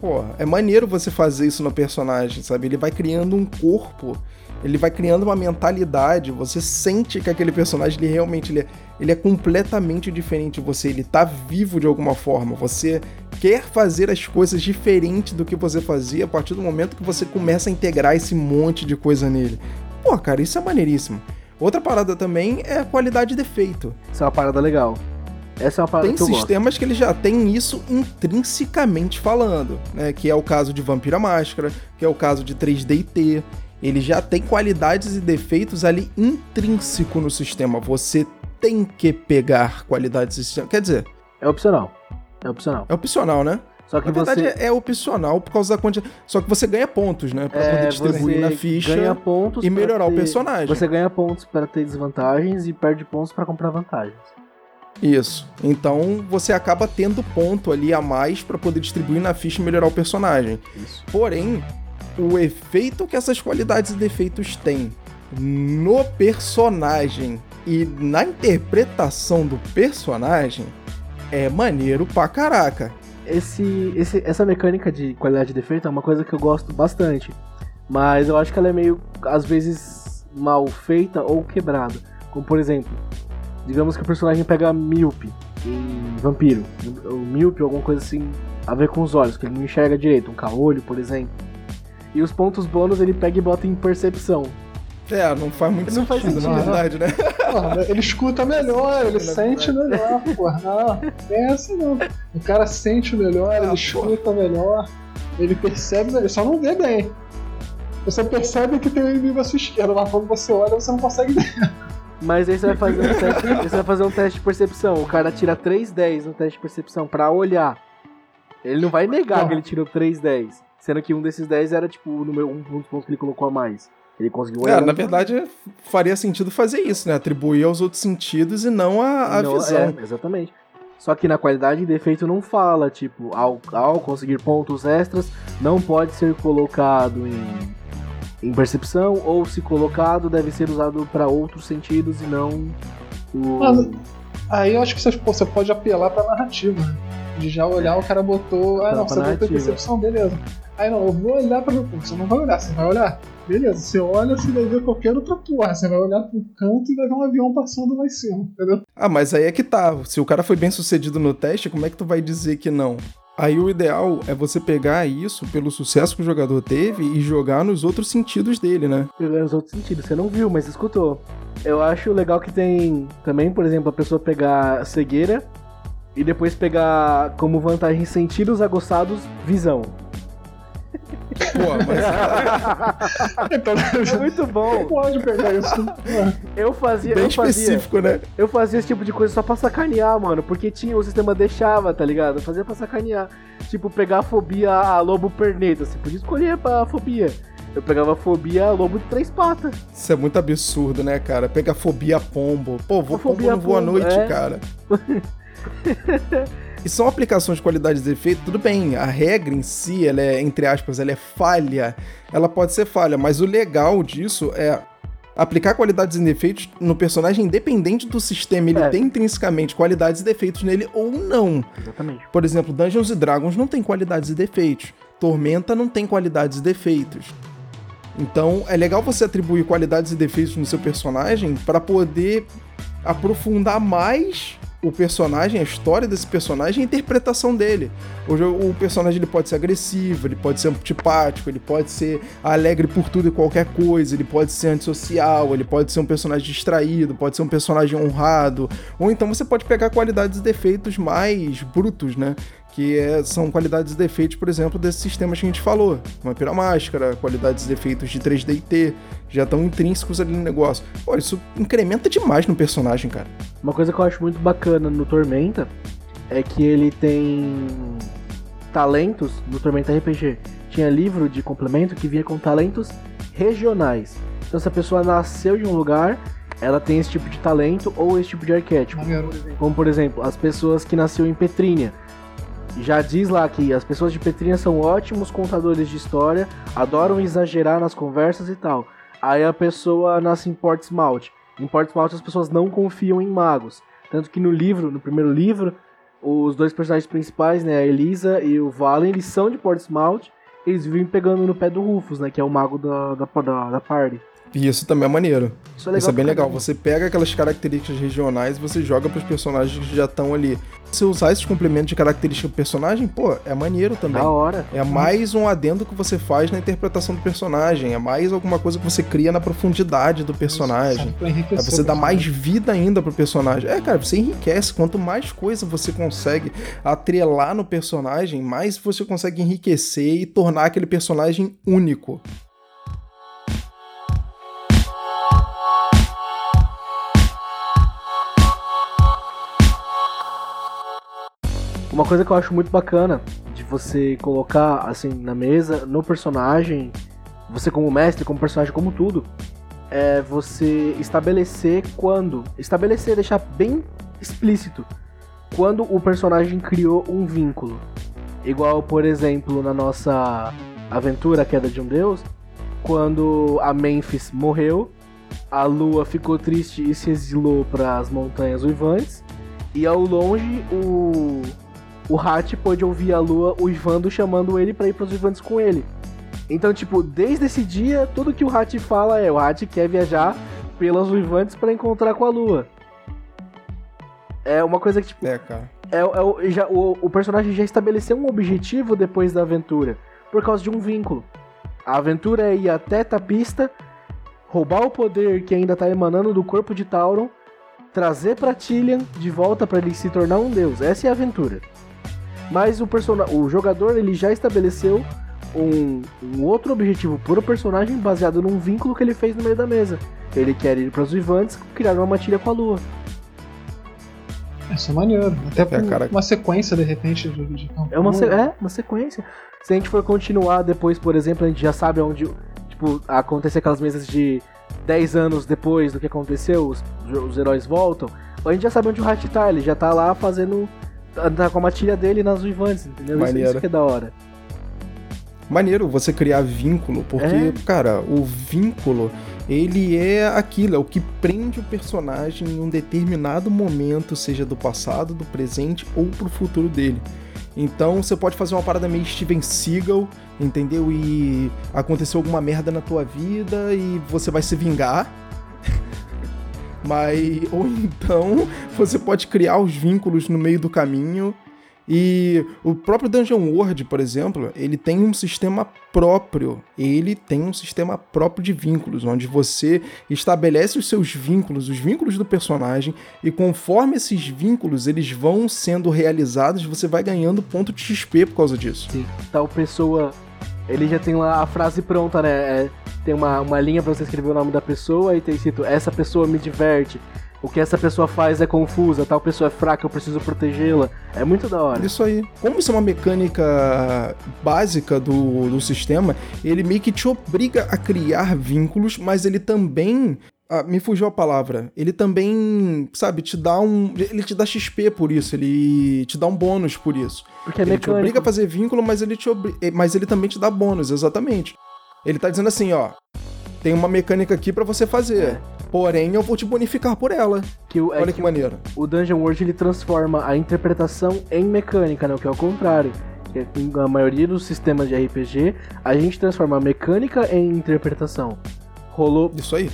Pô, é maneiro você fazer isso no personagem, sabe? Ele vai criando um corpo, ele vai criando uma mentalidade, você sente que aquele personagem, ele realmente ele é, ele é completamente diferente de você, ele tá vivo de alguma forma, você quer fazer as coisas diferentes do que você fazia a partir do momento que você começa a integrar esse monte de coisa nele. Pô, cara, isso é maneiríssimo. Outra parada também é a qualidade de efeito. Isso é uma parada legal. Essa é uma parada Tem que sistemas que ele já tem isso intrinsecamente falando, né? Que é o caso de Vampira Máscara, que é o caso de 3DT. Ele já tem qualidades e defeitos ali intrínseco no sistema. Você tem que pegar qualidades do sistema. Quer dizer, É opcional. É opcional. é opcional, né? Só que Na verdade, você, é, opcional por causa da quantidade. Só que você ganha pontos, né? Pra poder é, distribuir você na ficha ganha pontos e melhorar o ter- personagem. Você ganha pontos para ter desvantagens e perde pontos para comprar vantagens. Isso. Então você acaba tendo ponto ali a mais pra poder distribuir na ficha e melhorar o personagem. Isso. Porém, o efeito que essas qualidades e defeitos têm no personagem e na interpretação do personagem é maneiro pra caraca. Esse, esse, essa mecânica de qualidade de defeito é uma coisa que eu gosto bastante. Mas eu acho que ela é meio, às vezes, mal feita ou quebrada. Como por exemplo, digamos que o personagem pega míope em vampiro. O míope ou alguma coisa assim a ver com os olhos, que ele não enxerga direito, um caolho, por exemplo. E os pontos bônus ele pega e bota em percepção. É, não faz muito não sentido, faz sentido, na verdade, né? Porra, ele escuta melhor, ele sente melhor, porra. Não, pensa não. O cara sente melhor, ah, ele escuta melhor, ele percebe, ele só não vê bem. Você percebe que tem um inimigo à sua esquerda, mas quando você olha, você não consegue ver. Mas aí você vai fazer um teste, você vai fazer um teste de percepção. O cara tira 310 no teste de percepção pra olhar. Ele não vai negar não. que ele tirou 310. Sendo que um desses 10 era, tipo, o número, um dos pontos que ele colocou a mais. Ele conseguiu É, na verdade, faria sentido fazer isso, né? Atribuir aos outros sentidos e não a, a não, visão. É, exatamente. Só que na qualidade de defeito não fala, tipo, ao, ao conseguir pontos extras, não pode ser colocado em, em percepção, ou se colocado, deve ser usado para outros sentidos e não o. Mas, aí eu acho que você, você pode apelar pra narrativa, né? De já olhar, o cara botou. Ah, não, você botou percepção, beleza. Aí não, eu vou olhar pra meu Você não vai olhar, você vai olhar. Beleza, você olha, você vai ver qualquer outra porra. Você vai olhar pro canto e vai ver um avião passando lá em cima, entendeu? Ah, mas aí é que tá. Se o cara foi bem sucedido no teste, como é que tu vai dizer que não? Aí o ideal é você pegar isso pelo sucesso que o jogador teve e jogar nos outros sentidos dele, né? Jogar nos outros sentidos. Você não viu, mas escutou. Eu acho legal que tem também, por exemplo, a pessoa pegar cegueira e depois pegar como vantagem sentidos aguçados visão. Pô, mas. então, é muito bom. Pode pegar isso. Eu fazia. Bem eu específico, fazia, né? Eu fazia esse tipo de coisa só pra sacanear, mano. Porque tinha, o sistema deixava, tá ligado? Eu fazia pra sacanear. Tipo, pegar a fobia a lobo perneta. Você podia escolher pra fobia. Eu pegava a fobia lobo de três patas. Isso é muito absurdo, né, cara? Pega fobia pombo. Pô, vou pombo no Boa Noite, é. cara. E são aplicações de qualidade de efeito, tudo bem, a regra em si, ela é, entre aspas, ela é falha, ela pode ser falha, mas o legal disso é aplicar qualidades e defeitos no personagem independente do sistema, ele é. tem intrinsecamente qualidades e defeitos nele ou não. Exatamente. Por exemplo, Dungeons and Dragons não tem qualidades e defeitos, Tormenta não tem qualidades e defeitos. Então é legal você atribuir qualidades e defeitos no seu personagem para poder aprofundar mais o personagem, a história desse personagem a interpretação dele. O, o personagem ele pode ser agressivo, ele pode ser antipático, ele pode ser alegre por tudo e qualquer coisa, ele pode ser antissocial, ele pode ser um personagem distraído, pode ser um personagem honrado, ou então você pode pegar qualidades e defeitos mais brutos, né? Que é, são qualidades e defeitos, por exemplo, desses sistemas que a gente falou. Vampira Máscara, qualidades e defeitos de 3D e T, já estão intrínsecos ali no negócio. Pô, isso incrementa demais no personagem, cara. Uma coisa que eu acho muito bacana no Tormenta é que ele tem talentos no Tormenta RPG. Tinha livro de complemento que vinha com talentos regionais. Então se a pessoa nasceu em um lugar, ela tem esse tipo de talento ou esse tipo de arquétipo. Como por exemplo, as pessoas que nasceram em Petrinha já diz lá que as pessoas de Petrinha são ótimos contadores de história, adoram exagerar nas conversas e tal. Aí a pessoa nasce em Portsmouth. Em Portsmouth as pessoas não confiam em magos. Tanto que no livro, no primeiro livro, os dois personagens principais, né, a Elisa e o Valen, eles são de Portsmouth. Eles vivem pegando no pé do Rufus, né, que é o mago da, da, da, da party. E isso também é maneiro. Isso é, legal isso é bem legal. Você pega aquelas características regionais e você joga para os personagens que já estão ali. Se usar esses complementos de característica do personagem, pô, é maneiro também. Da hora. É mais um adendo que você faz na interpretação do personagem. É mais alguma coisa que você cria na profundidade do personagem. É você dá mais vida ainda pro personagem. É, cara, você enriquece. Quanto mais coisa você consegue atrelar no personagem, mais você consegue enriquecer e tornar aquele personagem único. Uma coisa que eu acho muito bacana de você colocar assim na mesa, no personagem, você como mestre, como personagem, como tudo, é você estabelecer quando, estabelecer, deixar bem explícito quando o personagem criou um vínculo. Igual, por exemplo, na nossa aventura A Queda de um Deus, quando a Memphis morreu, a lua ficou triste e se exilou para as montanhas uivantes, e ao longe o o Hat pôde ouvir a lua uivando chamando ele para ir para os uivantes com ele. Então, tipo, desde esse dia, tudo que o Hat fala é o Hat quer viajar pelas Vivantes para encontrar com a Lua. É uma coisa que, tipo. É, cara. É, é o, já, o, o personagem já estabeleceu um objetivo depois da aventura. Por causa de um vínculo. A aventura é ir até Tapista, roubar o poder que ainda tá emanando do corpo de Tauron, trazer pra Tillian de volta para ele se tornar um deus. Essa é a aventura. Mas o, persona o jogador ele já estabeleceu um, um outro objetivo pro personagem baseado num vínculo que ele fez no meio da mesa. Ele quer ir para os Vivantes criar uma matilha com a Lua. Isso é maneiro. Até É, cara. uma sequência, de repente, de, de campanha. É uma, se- é uma sequência. Se a gente for continuar depois, por exemplo, a gente já sabe onde tipo, acontecer aquelas mesas de 10 anos depois do que aconteceu, os, os heróis voltam. A gente já sabe onde o Hat tá, ele já tá lá fazendo. Tá com a matilha dele nas Vivantes, entendeu? Isso, Maneiro. isso que é da hora. Maneiro você criar vínculo, porque, É. cara, o vínculo, ele é aquilo, é o que prende o personagem em um determinado momento, seja do passado, do presente ou pro futuro dele. Então você pode fazer uma parada meio Steven Seagal, entendeu? E aconteceu alguma merda na tua vida e você vai se vingar. Mas ou então você pode criar os vínculos no meio do caminho e o próprio Dungeon World, por exemplo, ele tem um sistema próprio. Ele tem um sistema próprio de vínculos, onde você estabelece os seus vínculos, os vínculos do personagem, e conforme esses vínculos eles vão sendo realizados, você vai ganhando ponto de XP por causa disso. Sim. Tal pessoa. Ele já tem lá a frase pronta, né? É, tem uma, uma linha pra você escrever o nome da pessoa e tem escrito: Essa pessoa me diverte. O que essa pessoa faz é confusa, tal pessoa é fraca, eu preciso protegê-la. É muito da hora. Isso aí. Como isso é uma mecânica básica do, do sistema, ele meio que te obriga a criar vínculos, mas ele também. Ah, me fugiu a palavra. Ele também, sabe, te dá um. Ele te dá XP por isso, ele te dá um bônus por isso. Porque é ele te obriga a fazer vínculo, mas ele, te obri... eh, mas ele também te dá bônus, exatamente. Ele tá dizendo assim, ó. Tem uma mecânica aqui pra você fazer. É. Porém, eu vou te bonificar por ela. Que o, é Olha que que maneiro. o Dungeon World ele transforma a interpretação em mecânica, né? O que é o contrário. Que é a maioria dos sistemas de RPG, a gente transforma a mecânica em interpretação. Rolou. Isso aí.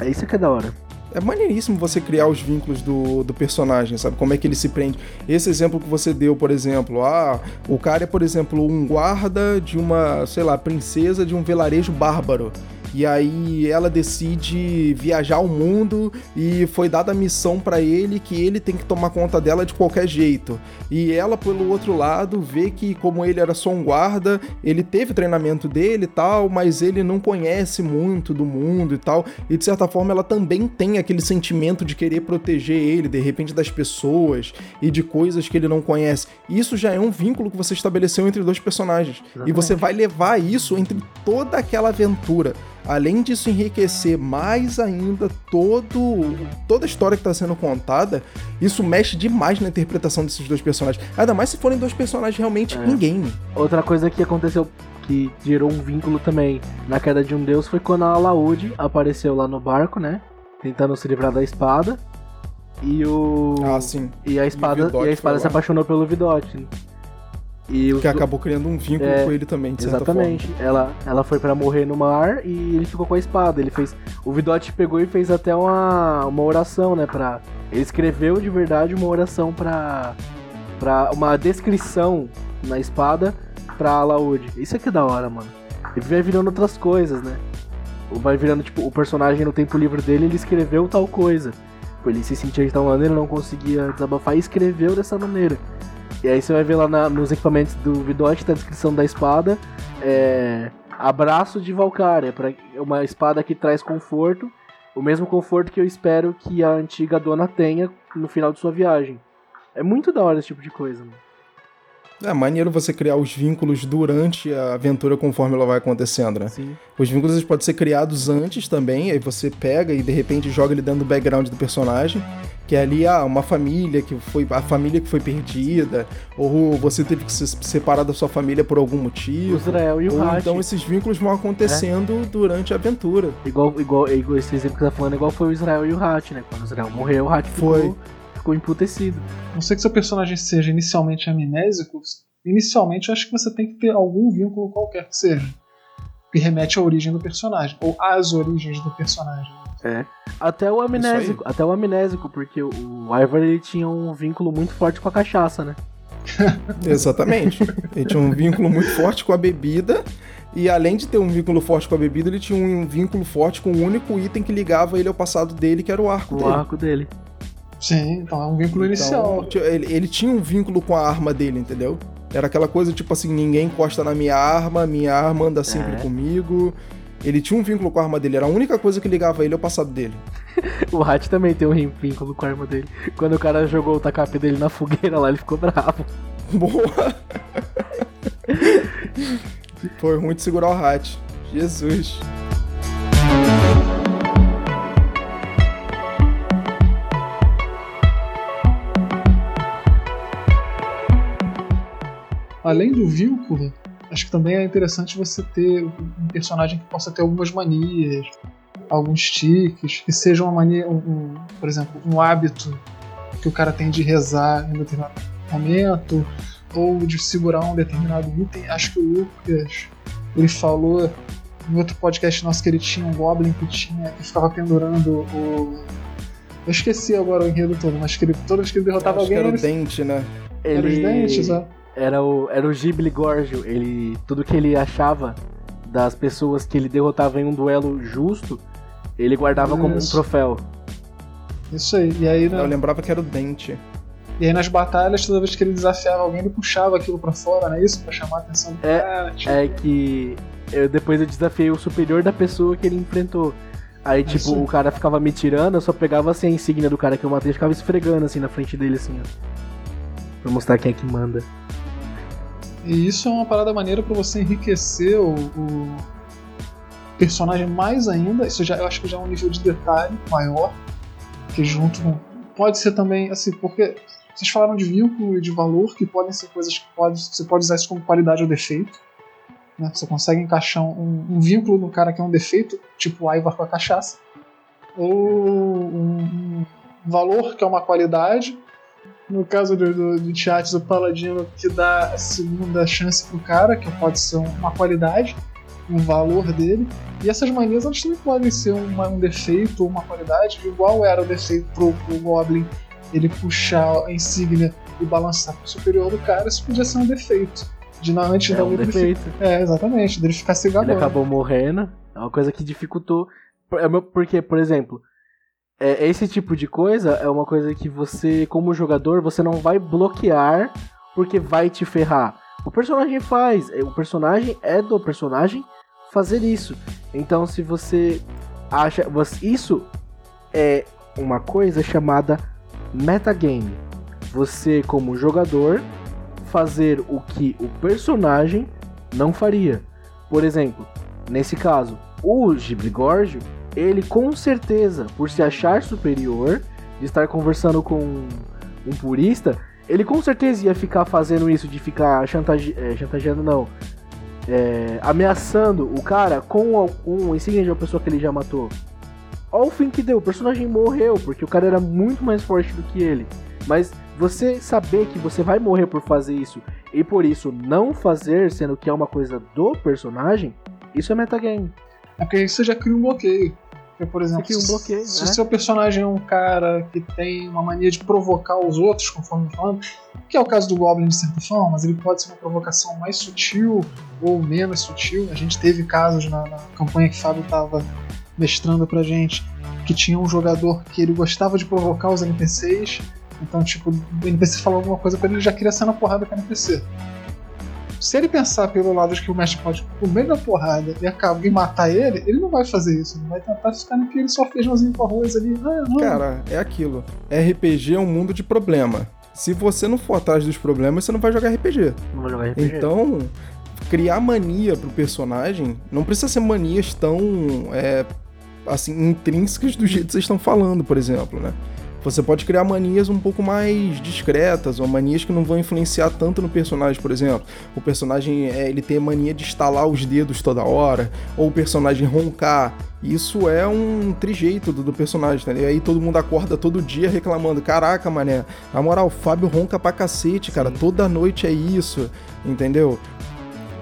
É isso que é da hora. É maneiríssimo você criar os vínculos do, do personagem, sabe? Como é que ele se prende. Esse exemplo que você deu, por exemplo, ah, o cara é, por exemplo, um guarda de uma, sei lá, princesa de um vilarejo bárbaro. E aí ela decide viajar ao mundo e foi dada a missão pra ele que ele tem que tomar conta dela de qualquer jeito. E ela, pelo outro lado, vê que como ele era só um guarda, ele teve o treinamento dele e tal, mas ele não conhece muito do mundo e tal. E de certa forma ela também tem aquele sentimento de querer proteger ele, de repente, das pessoas e de coisas que ele não conhece. Isso já é um vínculo que você estabeleceu entre dois personagens. E você vai levar isso entre toda aquela aventura. Além disso, enriquecer mais ainda todo, toda a história que está sendo contada, isso mexe demais na interpretação desses dois personagens. Ainda mais se forem dois personagens realmente É. em game. Outra coisa que aconteceu que gerou um vínculo também na queda de um deus foi quando a Alaúde apareceu lá no barco, né? Tentando se livrar da espada. E o. Ah, sim. E a espada, Vidote e a espada se apaixonou pelo Vidote. E Que acabou criando um vínculo É, com ele também, de certa Exatamente. Ela, ela foi pra morrer no mar e ele ficou com a espada. Ele fez. O Vidote pegou e fez até uma, uma oração, né? Pra, ele escreveu de verdade uma oração pra. pra uma descrição na espada pra Alaúde. Isso aqui é da hora, mano. E vai virando outras coisas, né? Vai virando, tipo, o personagem no tempo livre dele, ele escreveu tal coisa. Tipo, Ele se sentia de tal maneira, não conseguia desabafar e escreveu dessa maneira. E aí você vai ver lá na- nos equipamentos do Vidote, da descrição da espada, é, abraço de Valkyria, pra, é uma espada que traz conforto, o mesmo conforto que eu espero que a antiga dona tenha no final de sua viagem. É muito da hora esse tipo de coisa, mano. É maneiro você criar os vínculos durante a aventura conforme ela vai acontecendo, né? Assim. Os vínculos eles podem ser criados antes também, aí você pega e de repente joga ele dentro do background do personagem, que é ali ah, uma família que foi a família que foi perdida, ou você teve que se separar da sua família por algum O motivo. Israel e o Ou então esses vínculos vão acontecendo durante a aventura. Igual, igual, igual esse exemplo que você tá falando, igual foi o Israel e o Hat, né? Quando o Israel morreu, o Hat Foi. Ficou, emputecido. A não ser que seu personagem seja inicialmente amnésico, inicialmente eu acho que você tem que ter algum vínculo qualquer que seja. que remete à origem do personagem, ou às origens do personagem. É. Até o amnésico, até o amnésico, porque o Ivar ele tinha um vínculo muito forte com a cachaça, né? Exatamente. Ele tinha um vínculo muito forte com a bebida. E além de ter um vínculo forte com a bebida, ele tinha um vínculo forte com o único item que ligava ele ao passado dele, que era o arco o dele. O arco dele. Sim, então é um vínculo então, inicial. Ele, ele tinha um vínculo com a arma dele, entendeu? Era aquela coisa tipo assim: ninguém encosta na minha arma, minha arma anda sempre é. comigo. Ele tinha um vínculo com a arma dele, era a única coisa que ligava ele ao passado dele. o Hat também tem um vínculo com a arma dele. Quando o cara jogou o tacape dele na fogueira lá, ele ficou bravo. Boa! Foi ruim de segurar o Hat. Jesus. Além do vínculo, acho que também é interessante você ter um personagem que possa ter algumas manias, alguns tiques, que seja uma mania, um, um, por exemplo, um hábito que o cara tem de rezar em determinado momento, ou de segurar um determinado item. Acho que o Lucas ele falou em outro podcast nosso que ele tinha um Goblin que tinha que ficava pendurando o. Eu esqueci agora o enredo todo, mas que ele, toda vez que ele derrotava alguém. era o dente, né? Ele... Era os dentes, ó. Era o, era o Ghibli Gorgio. Ele, tudo que ele achava das pessoas que ele derrotava em um duelo justo, ele guardava Isso. como um troféu. Isso aí. E aí né? Eu lembrava que era o dente. E aí nas batalhas, toda vez que ele desafiava alguém, ele puxava aquilo para fora, não é isso? Pra chamar a atenção do é, cara. Tipo... É que eu, depois eu desafiei o superior da pessoa que ele enfrentou. Aí, é tipo, isso. o cara ficava me tirando, eu só pegava assim a insígnia do cara que eu matei e ficava esfregando assim na frente dele, assim, ó. Pra mostrar quem é que manda. E isso é uma parada maneira para você enriquecer o, o, personagem mais ainda. Isso já, eu acho que já é um nível de detalhe maior. Que junto com. Pode ser também, assim, porque vocês falaram de vínculo e de valor, que podem ser coisas que pode, você pode usar isso como qualidade ou defeito. Né? Você consegue encaixar um, um, vínculo no cara que é um defeito, tipo o Ivar com a cachaça. Ou um, um valor que é uma qualidade, no caso do, do, do Tiates, o Paladino, que dá a segunda chance pro cara, que pode ser uma qualidade, um valor dele. E essas manias elas também podem ser uma, um defeito ou uma qualidade, igual era o defeito pro, pro Goblin ele puxar a insígnia e balançar pro superior do cara, isso podia ser um defeito. De na, antes é da um defeito. É, exatamente, dele ficar cegado. Ele acabou morrendo, é uma coisa que dificultou. É porque, por exemplo, é, esse tipo de coisa é uma coisa que você, como jogador, você não vai bloquear porque vai te ferrar. O personagem faz, é, o personagem é do personagem fazer isso. Então, se você acha. Isso é uma coisa chamada metagame. Você, como jogador, fazer o que o personagem não faria. Por exemplo, nesse caso, o Gibrigorgio ele com certeza, por se achar superior, de estar conversando com um purista, ele com certeza ia ficar fazendo isso, de ficar chantage... é, chantageando, não, é, ameaçando o cara com um insígnia de uma pessoa que ele já matou. Olha o fim que deu, o personagem morreu, porque o cara era muito mais forte do que ele. Mas você saber que você vai morrer por fazer isso e por isso não fazer, sendo que é uma coisa do personagem, isso é metagame. É porque aí você já cria um bloqueio. Porque, por exemplo, um bloqueio, se o né? seu personagem é um cara que tem uma mania de provocar os outros, conforme falando, que é o caso do Goblin de certa forma, mas ele pode ser uma provocação mais sutil ou menos sutil. A gente teve casos na, na campanha que o Fábio estava mestrando pra gente que tinha um jogador que ele gostava de provocar os NPCs. Então, tipo, o NPC falou alguma coisa pra ele, ele já queria sair na porrada com o NPC se ele pensar pelo lado de que o mestre pode comer da porrada e acabar e matar ele, ele não vai fazer isso. Ele vai tentar ficar no que ele só feijãozinho com arroz ali. Ah, Cara, é aquilo. RPG é um mundo de problema. Se você não for atrás dos problemas, você não vai jogar RPG. Não vai jogar RPG. Então, criar mania pro personagem não precisa ser manias tão é, assim intrínsecas do jeito que vocês estão falando, por exemplo, né? Você pode criar manias um pouco mais discretas, ou manias que não vão influenciar tanto no personagem, por exemplo. O personagem é, ele tem mania de estalar os dedos toda hora, ou o personagem roncar. Isso é um trijeito do, do personagem, tá? E aí todo mundo acorda todo dia reclamando: caraca, mané, na moral, o Fábio ronca pra cacete, cara, toda noite é isso, entendeu?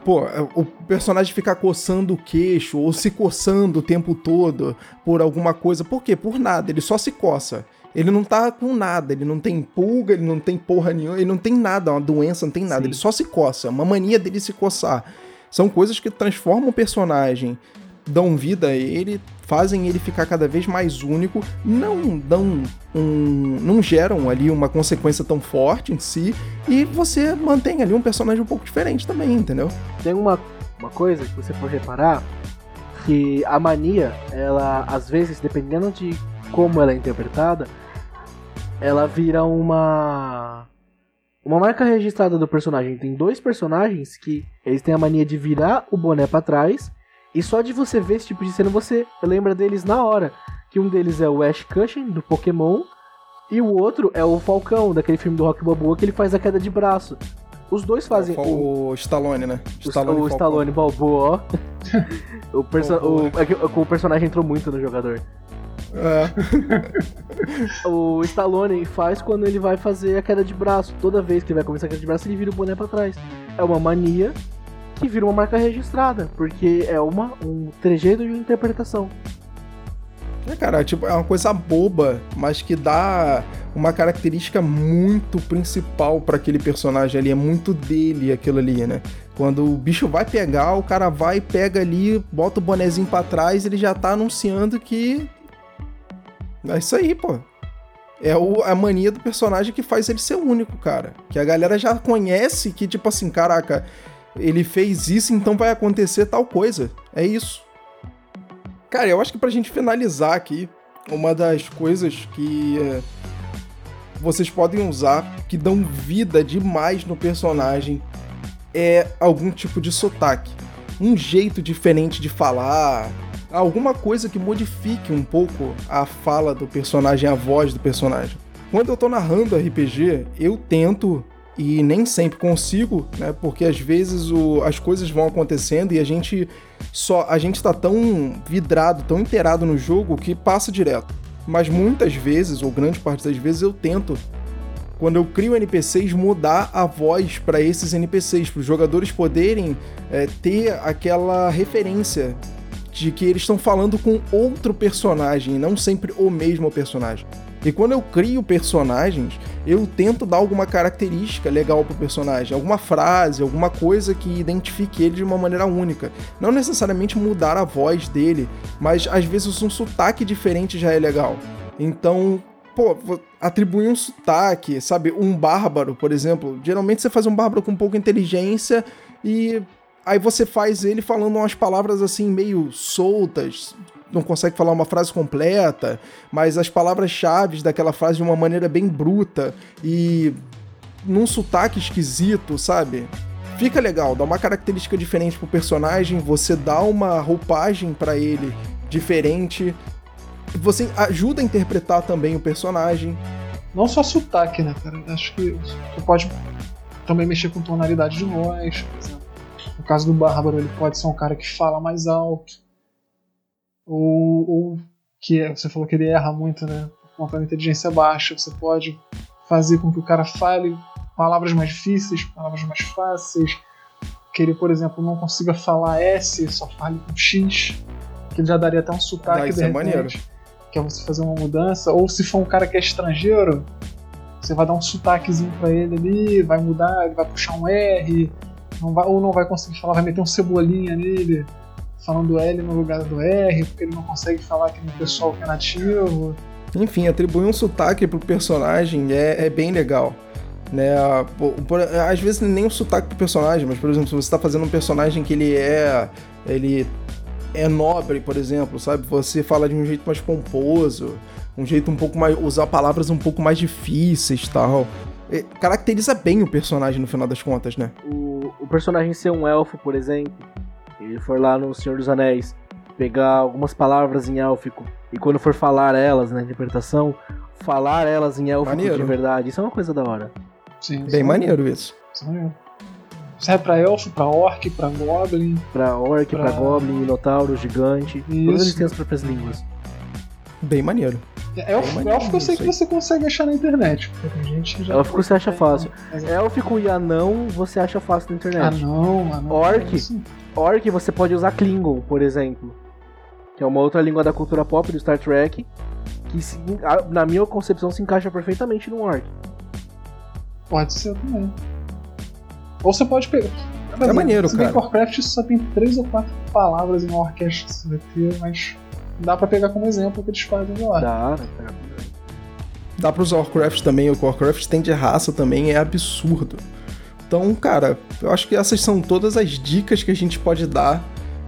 pô, o personagem ficar coçando o queixo ou se coçando o tempo todo por alguma coisa. Por quê? Por nada, ele só se coça. Ele não tá com nada, ele não tem pulga, ele não tem porra nenhuma, ele não tem nada, uma doença, não tem nada, Sim. ele só se coça, é uma mania dele se coçar. São coisas que transformam o personagem, dão vida a ele, fazem ele ficar cada vez mais único, não dão um, não geram ali uma consequência tão forte em si, e você mantém ali um personagem um pouco diferente também, entendeu? Tem uma, uma coisa que você for reparar, que a mania, ela às vezes, dependendo de como ela é interpretada, ela vira uma uma marca registrada do personagem. Tem dois personagens que eles têm a mania de virar o boné para trás e só de você ver esse tipo de cena você lembra deles na hora. Que um deles é o Ash Cushion do Pokémon e o outro é o Falcão daquele filme do Rock Balboa que ele faz a queda de braço. Os dois fazem. O, o Stallone, né? O Stallone, o Stallone Balboa, ó. o, perso o, é o personagem entrou muito no jogador. É. o Stallone faz quando ele vai fazer a queda de braço. Toda vez que ele vai começar a queda de braço, ele vira o boné pra trás. É uma mania que vira uma marca registrada, porque é uma, um trejeito de interpretação. É, cara, tipo, é uma coisa boba, mas que dá uma característica muito principal para aquele personagem ali, é muito dele aquilo ali, né? Quando o bicho vai pegar, o cara vai, pega ali, bota o bonezinho para trás, ele já tá anunciando que é isso aí, pô. É o, a mania do personagem que faz ele ser único, cara. Que a galera já conhece que, tipo assim, caraca, ele fez isso, então vai acontecer tal coisa. É isso. Cara, eu acho que pra gente finalizar aqui, uma das coisas que é, vocês podem usar que dão vida demais no personagem é algum tipo de sotaque. Um jeito diferente de falar, alguma coisa que modifique um pouco a fala do personagem, a voz do personagem. Quando eu tô narrando RPG, eu tento e nem sempre consigo, né? Porque às vezes o, as coisas vão acontecendo e a gente só a gente tá tão vidrado, tão inteirado no jogo que passa direto. Mas muitas vezes, ou grande parte das vezes, eu tento quando eu crio NPCs, mudar a voz para esses NPCs, para os jogadores poderem é, ter aquela referência de que eles estão falando com outro personagem, não sempre o mesmo personagem. E quando eu crio personagens, eu tento dar alguma característica legal pro personagem, alguma frase, alguma coisa que identifique ele de uma maneira única. Não necessariamente mudar a voz dele, mas às vezes um sotaque diferente já é legal. Então, pô, atribuir um sotaque, sabe? Um bárbaro, por exemplo. Geralmente você faz um bárbaro com pouca inteligência e aí você faz ele falando umas palavras assim meio soltas, não consegue falar uma frase completa, mas as palavras-chave daquela frase de uma maneira bem bruta e num sotaque esquisito, sabe? Fica legal, dá uma característica diferente pro personagem, você dá uma roupagem para ele diferente, você ajuda a interpretar também o personagem. Não só sotaque, né, cara? Acho que você pode também mexer com tonalidade de voz, por exemplo. No caso do Bárbaro, ele pode ser um cara que fala mais alto ou, ou que é, você falou que ele erra muito, né? Por conta da inteligência baixa, você pode fazer com que o cara fale palavras mais difíceis, palavras mais fáceis, que ele, por exemplo, não consiga falar S, só fale com X, que ele já daria até um sotaque ah, de é maneiro. que é você fazer uma mudança, ou se for um cara que é estrangeiro, você vai dar um sotaquezinho para ele ali, vai mudar, ele vai puxar um R, não vai, ou não vai conseguir falar, vai meter um cebolinha nele, falando L no lugar do R, porque ele não consegue falar que no pessoal que é nativo. Enfim, atribuir um sotaque pro personagem é, é bem legal. Né? Por, por, às vezes nem um sotaque pro personagem, mas por exemplo, se você está fazendo um personagem que ele é. ele é nobre, por exemplo, sabe? Você fala de um jeito mais pomposo, um jeito um pouco mais. usar palavras um pouco mais difíceis tal. É, caracteriza bem o personagem no final das contas, né? O, o personagem ser um elfo, por exemplo, ele for lá no Senhor dos Anéis, pegar algumas palavras em élfico e quando for falar elas na interpretação, falar elas em élfico maneiro. de verdade, isso é uma coisa da hora. Sim, Bem maneiro isso. Isso é maneiro. Serve pra elfo, pra orc, pra goblin. Pra orc, pra, pra goblin, minotauro, gigante. Isso. Todos eles têm as próprias línguas. Bem maneiro. É Elf, maneiro Elf que eu sei que você consegue achar na internet. Tem gente que já. Élfico você acha fácil. Mas- Élfico e anão você acha fácil na internet. não, ah, não. Orc? Isso- Orc você pode usar Klingon, por exemplo. Que é uma outra língua da cultura pop do Star Trek. Que, se- na minha concepção, se encaixa perfeitamente no Orc. Pode ser também. Ou você pode pegar. É maneiro, Se bem cara. que Warcraft só tem três ou quatro palavras em Warcraft que você vai ter, mas dá pra pegar como exemplo o que eles fazem lá. Dá? Dá pra usar Warcraft também, o Warcraft tem de raça também, é absurdo. Então, cara, eu acho que essas são todas as dicas que a gente pode dar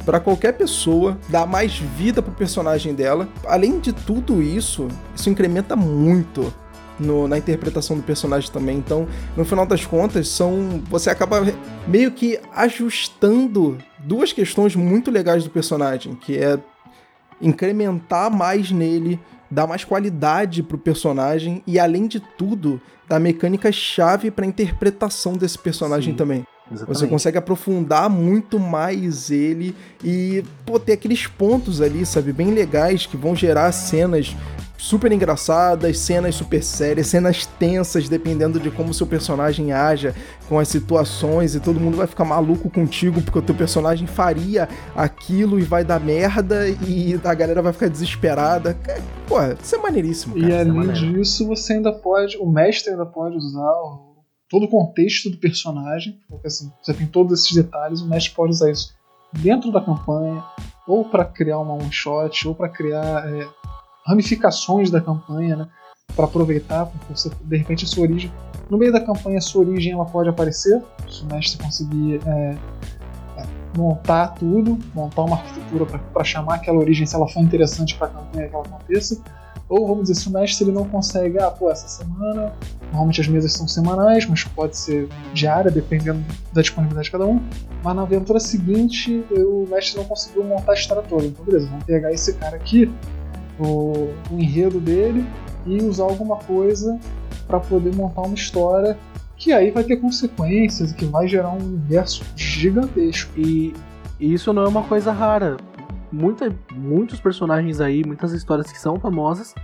pra qualquer pessoa, dar mais vida pro personagem dela. Além de tudo isso, isso incrementa muito no- na interpretação do personagem também. Então, no final das contas, são você acaba meio que ajustando duas questões muito legais do personagem, que é incrementar mais nele, dar mais qualidade pro personagem e além de tudo, dar mecânica chave pra interpretação desse personagem Sim. também. Exatamente. Você consegue aprofundar muito mais ele e pô, ter aqueles pontos ali, sabe, bem legais que vão gerar cenas super engraçadas, cenas super sérias, cenas tensas, dependendo de como seu personagem haja com as situações e todo mundo vai ficar maluco contigo porque o teu personagem faria aquilo e vai dar merda e a galera vai ficar desesperada. Pô, isso é maneiríssimo, cara. E além maneiro. disso, você ainda pode. O mestre ainda pode usar o- todo o contexto do personagem. Porque assim, você tem todos esses detalhes, o mestre pode usar isso dentro da campanha, ou para criar uma one shot, ou para criar é, ramificações da campanha, né? Para aproveitar, porque você, de repente a sua origem. No meio da campanha, a sua origem ela pode aparecer, se o mestre conseguir é, é, montar tudo, montar uma arquitetura para chamar aquela origem, se ela for interessante para a campanha que ela aconteça. Ou vamos dizer, se o mestre ele não consegue, ah, pô, essa semana, normalmente as mesas são semanais, mas pode ser diária, dependendo da disponibilidade de cada um. Mas na aventura seguinte, o mestre não conseguiu montar a história toda. Então, beleza, vamos pegar esse cara aqui, o, o enredo dele, e usar alguma coisa para poder montar uma história que aí vai ter consequências, que vai gerar um universo gigantesco. E e isso não é uma coisa rara. Muita, muitos personagens aí, muitas histórias que são famosas,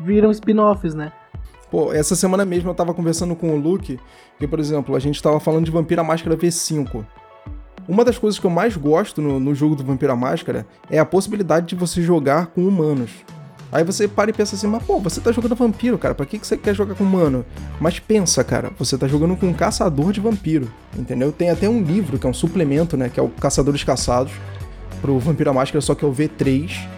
viram spin-offs, né? Pô, essa semana mesmo eu tava conversando com o Luke, que, por exemplo, a gente tava falando de Vampira Máscara V5. Uma das coisas que eu mais gosto no, no jogo do Vampira Máscara é a possibilidade de você jogar com humanos. Aí você para e pensa assim, mas pô, você tá jogando vampiro, cara, pra que, que você quer jogar com humano? Mas pensa, cara, você tá jogando com um caçador de vampiro, entendeu? Tem até um livro que é um suplemento, né, que é o Caçadores Caçados, pro Vampira Máscara, só que é o V3.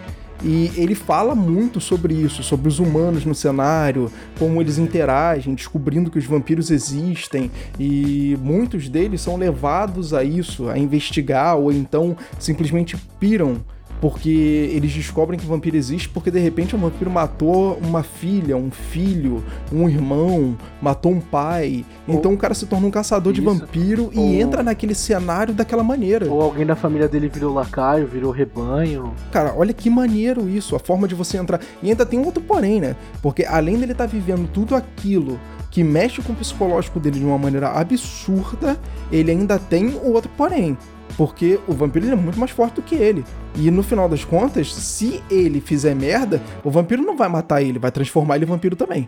E ele fala muito sobre isso, sobre os humanos no cenário, como eles interagem, descobrindo que os vampiros existem, e muitos deles são levados a isso, a investigar, ou então simplesmente piram porque eles descobrem que o vampiro existe porque de repente um vampiro matou uma filha, um filho, um irmão, matou um pai. Então o cara se torna um caçador de Isso. vampiro e Ou- entra naquele cenário daquela maneira. Ou alguém da família dele virou lacaio, virou rebanho. Cara, olha que maneiro isso, a forma de você entrar. E ainda tem um outro porém, né? Porque além dele estar vivendo tudo aquilo que mexe com o psicológico dele de uma maneira absurda, ele ainda tem o outro porém. Porque o vampiro ele é muito mais forte do que ele. E no final das contas, se ele fizer merda, o vampiro não vai matar ele, vai transformar ele em vampiro também.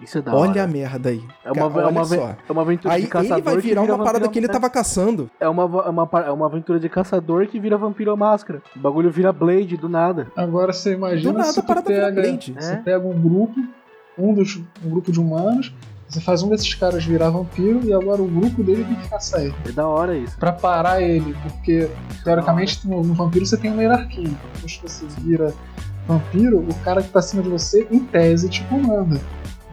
Isso é da olha hora. a merda aí. É uma, Cara, é, uma, olha só. é uma aventura Aí de caçador ele vai virar vira uma parada vampiro- que ele tava caçando. É uma, é, uma, é uma aventura de caçador que vira vampiro à máscara. O bagulho vira Blade do nada. Agora você imagina Do nada se a tu pega, Blade. você É. pega um grupo, um dos um grupo de humanos, você faz um desses caras virar vampiro e agora o grupo dele tem que caçar ele. É da hora isso. Pra parar ele, porque teoricamente no, no vampiro você tem uma hierarquia. Então, Depois que você vira vampiro, o cara que tá acima de você, em tese, te comanda.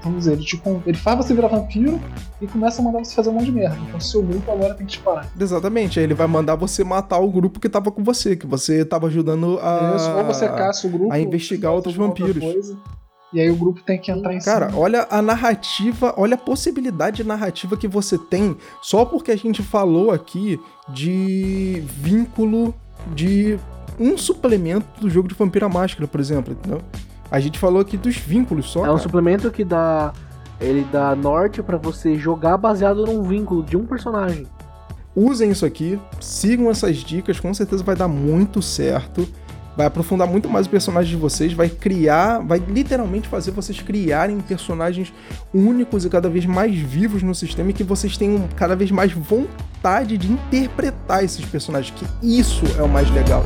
Vamos dizer, ele, te, ele faz você virar vampiro e começa a mandar você fazer um monte de merda. Então seu grupo agora tem que te parar. Exatamente, aí ele vai mandar você matar o grupo que tava com você, que você tava ajudando a. Isso, ou você caça o grupo. a investigar ou outros vampiros. E aí o grupo tem que entrar em Cara, cima. olha a narrativa, olha a possibilidade narrativa que você tem só porque a gente falou aqui de vínculo de um suplemento do jogo de Vampira Máscara, por exemplo, entendeu? A gente falou aqui dos vínculos só. É um cara. suplemento que dá. Ele dá norte pra você jogar baseado num vínculo de um personagem. Usem isso aqui, sigam essas dicas, com certeza vai dar muito certo. Vai aprofundar muito mais o personagem de vocês, vai criar, vai literalmente fazer vocês criarem personagens únicos e cada vez mais vivos no sistema e que vocês tenham cada vez mais vontade de interpretar esses personagens, que isso é o mais legal.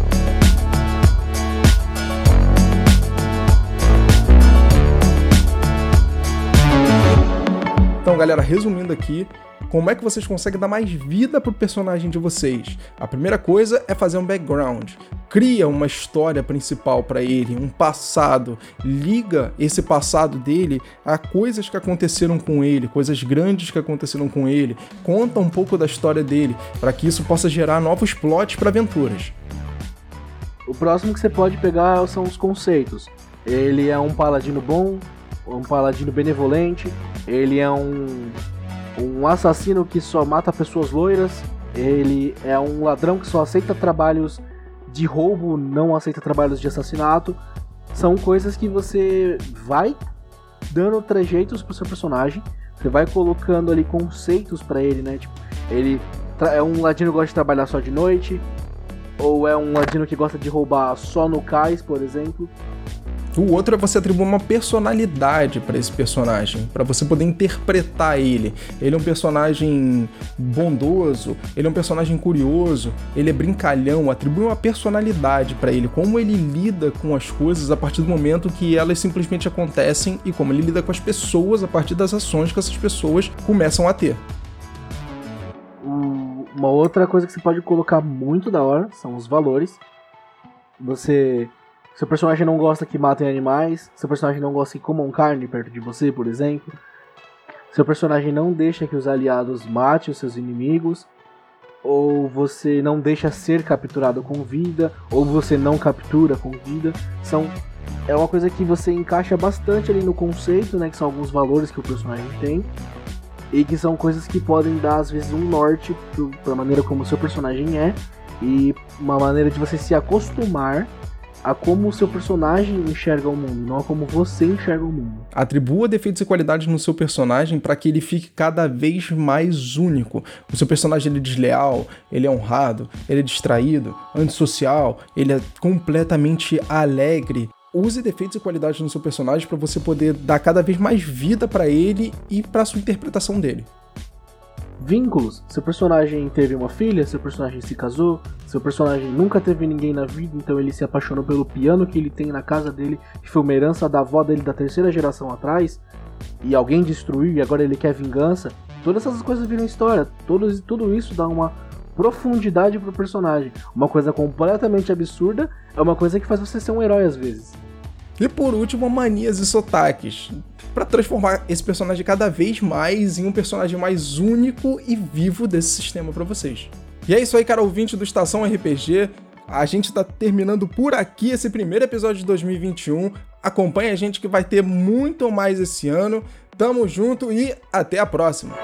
Então, galera, resumindo aqui, como é que vocês conseguem dar mais vida pro personagem de vocês? A primeira coisa é fazer um background. Cria uma história principal para ele, um passado, liga esse passado dele a coisas que aconteceram com ele, coisas grandes que aconteceram com ele, conta um pouco da história dele, para que isso possa gerar novos plots para aventuras. O próximo que você pode pegar são os conceitos. Ele é um paladino bom, um paladino benevolente, ele é um, um assassino que só mata pessoas loiras, ele é um ladrão que só aceita trabalhos de roubo, não aceita trabalhos de assassinato. São coisas que você vai dando trejeitos pro seu personagem, você vai colocando ali conceitos para ele, né? Tipo, ele é um ladino que gosta de trabalhar só de noite, ou é um ladino que gosta de roubar só no cais, por exemplo. O outro é você atribuir uma personalidade para esse personagem, para você poder interpretar ele. Ele é um personagem bondoso, ele é um personagem curioso, ele é brincalhão, atribui uma personalidade para ele, como ele lida com as coisas a partir do momento que elas simplesmente acontecem e como ele lida com as pessoas a partir das ações que essas pessoas começam a ter. Uma outra coisa que você pode colocar muito da hora são os valores. Você seu personagem não gosta que matem animais, seu personagem não gosta que comam carne perto de você, por exemplo. Seu personagem não deixa que os aliados matem os seus inimigos, ou você não deixa ser capturado com vida, ou você não captura com vida. São é uma coisa que você encaixa bastante ali no conceito, né, que são alguns valores que o personagem tem. E que são coisas que podem dar, às vezes, um norte para a maneira como o seu personagem é. E uma maneira de você se acostumar a como o seu personagem enxerga o mundo, não a como você enxerga o mundo. Atribua defeitos e qualidades no seu personagem para que ele fique cada vez mais único. O seu personagem ele é desleal, ele é honrado, ele é distraído, antissocial, ele é completamente alegre. Use defeitos e qualidades no seu personagem para você poder dar cada vez mais vida para ele e para sua interpretação dele. Vínculos. Seu personagem teve uma filha, seu personagem se casou, seu personagem nunca teve ninguém na vida, então ele se apaixonou pelo piano que ele tem na casa dele, que foi uma herança da avó dele da terceira geração atrás, e alguém destruiu e agora ele quer vingança. Todas essas coisas viram história. Tudo, tudo isso dá uma profundidade pro personagem. Uma coisa completamente absurda é uma coisa que faz você ser um herói às vezes. E por último, manias e sotaques. Para transformar esse personagem cada vez mais em um personagem mais único e vivo desse sistema para vocês. E é isso aí, cara ouvinte do Estação RPG. A gente tá terminando por aqui esse primeiro episódio de 2021. Acompanhe a gente que vai ter muito mais esse ano. Tamo junto e até a próxima!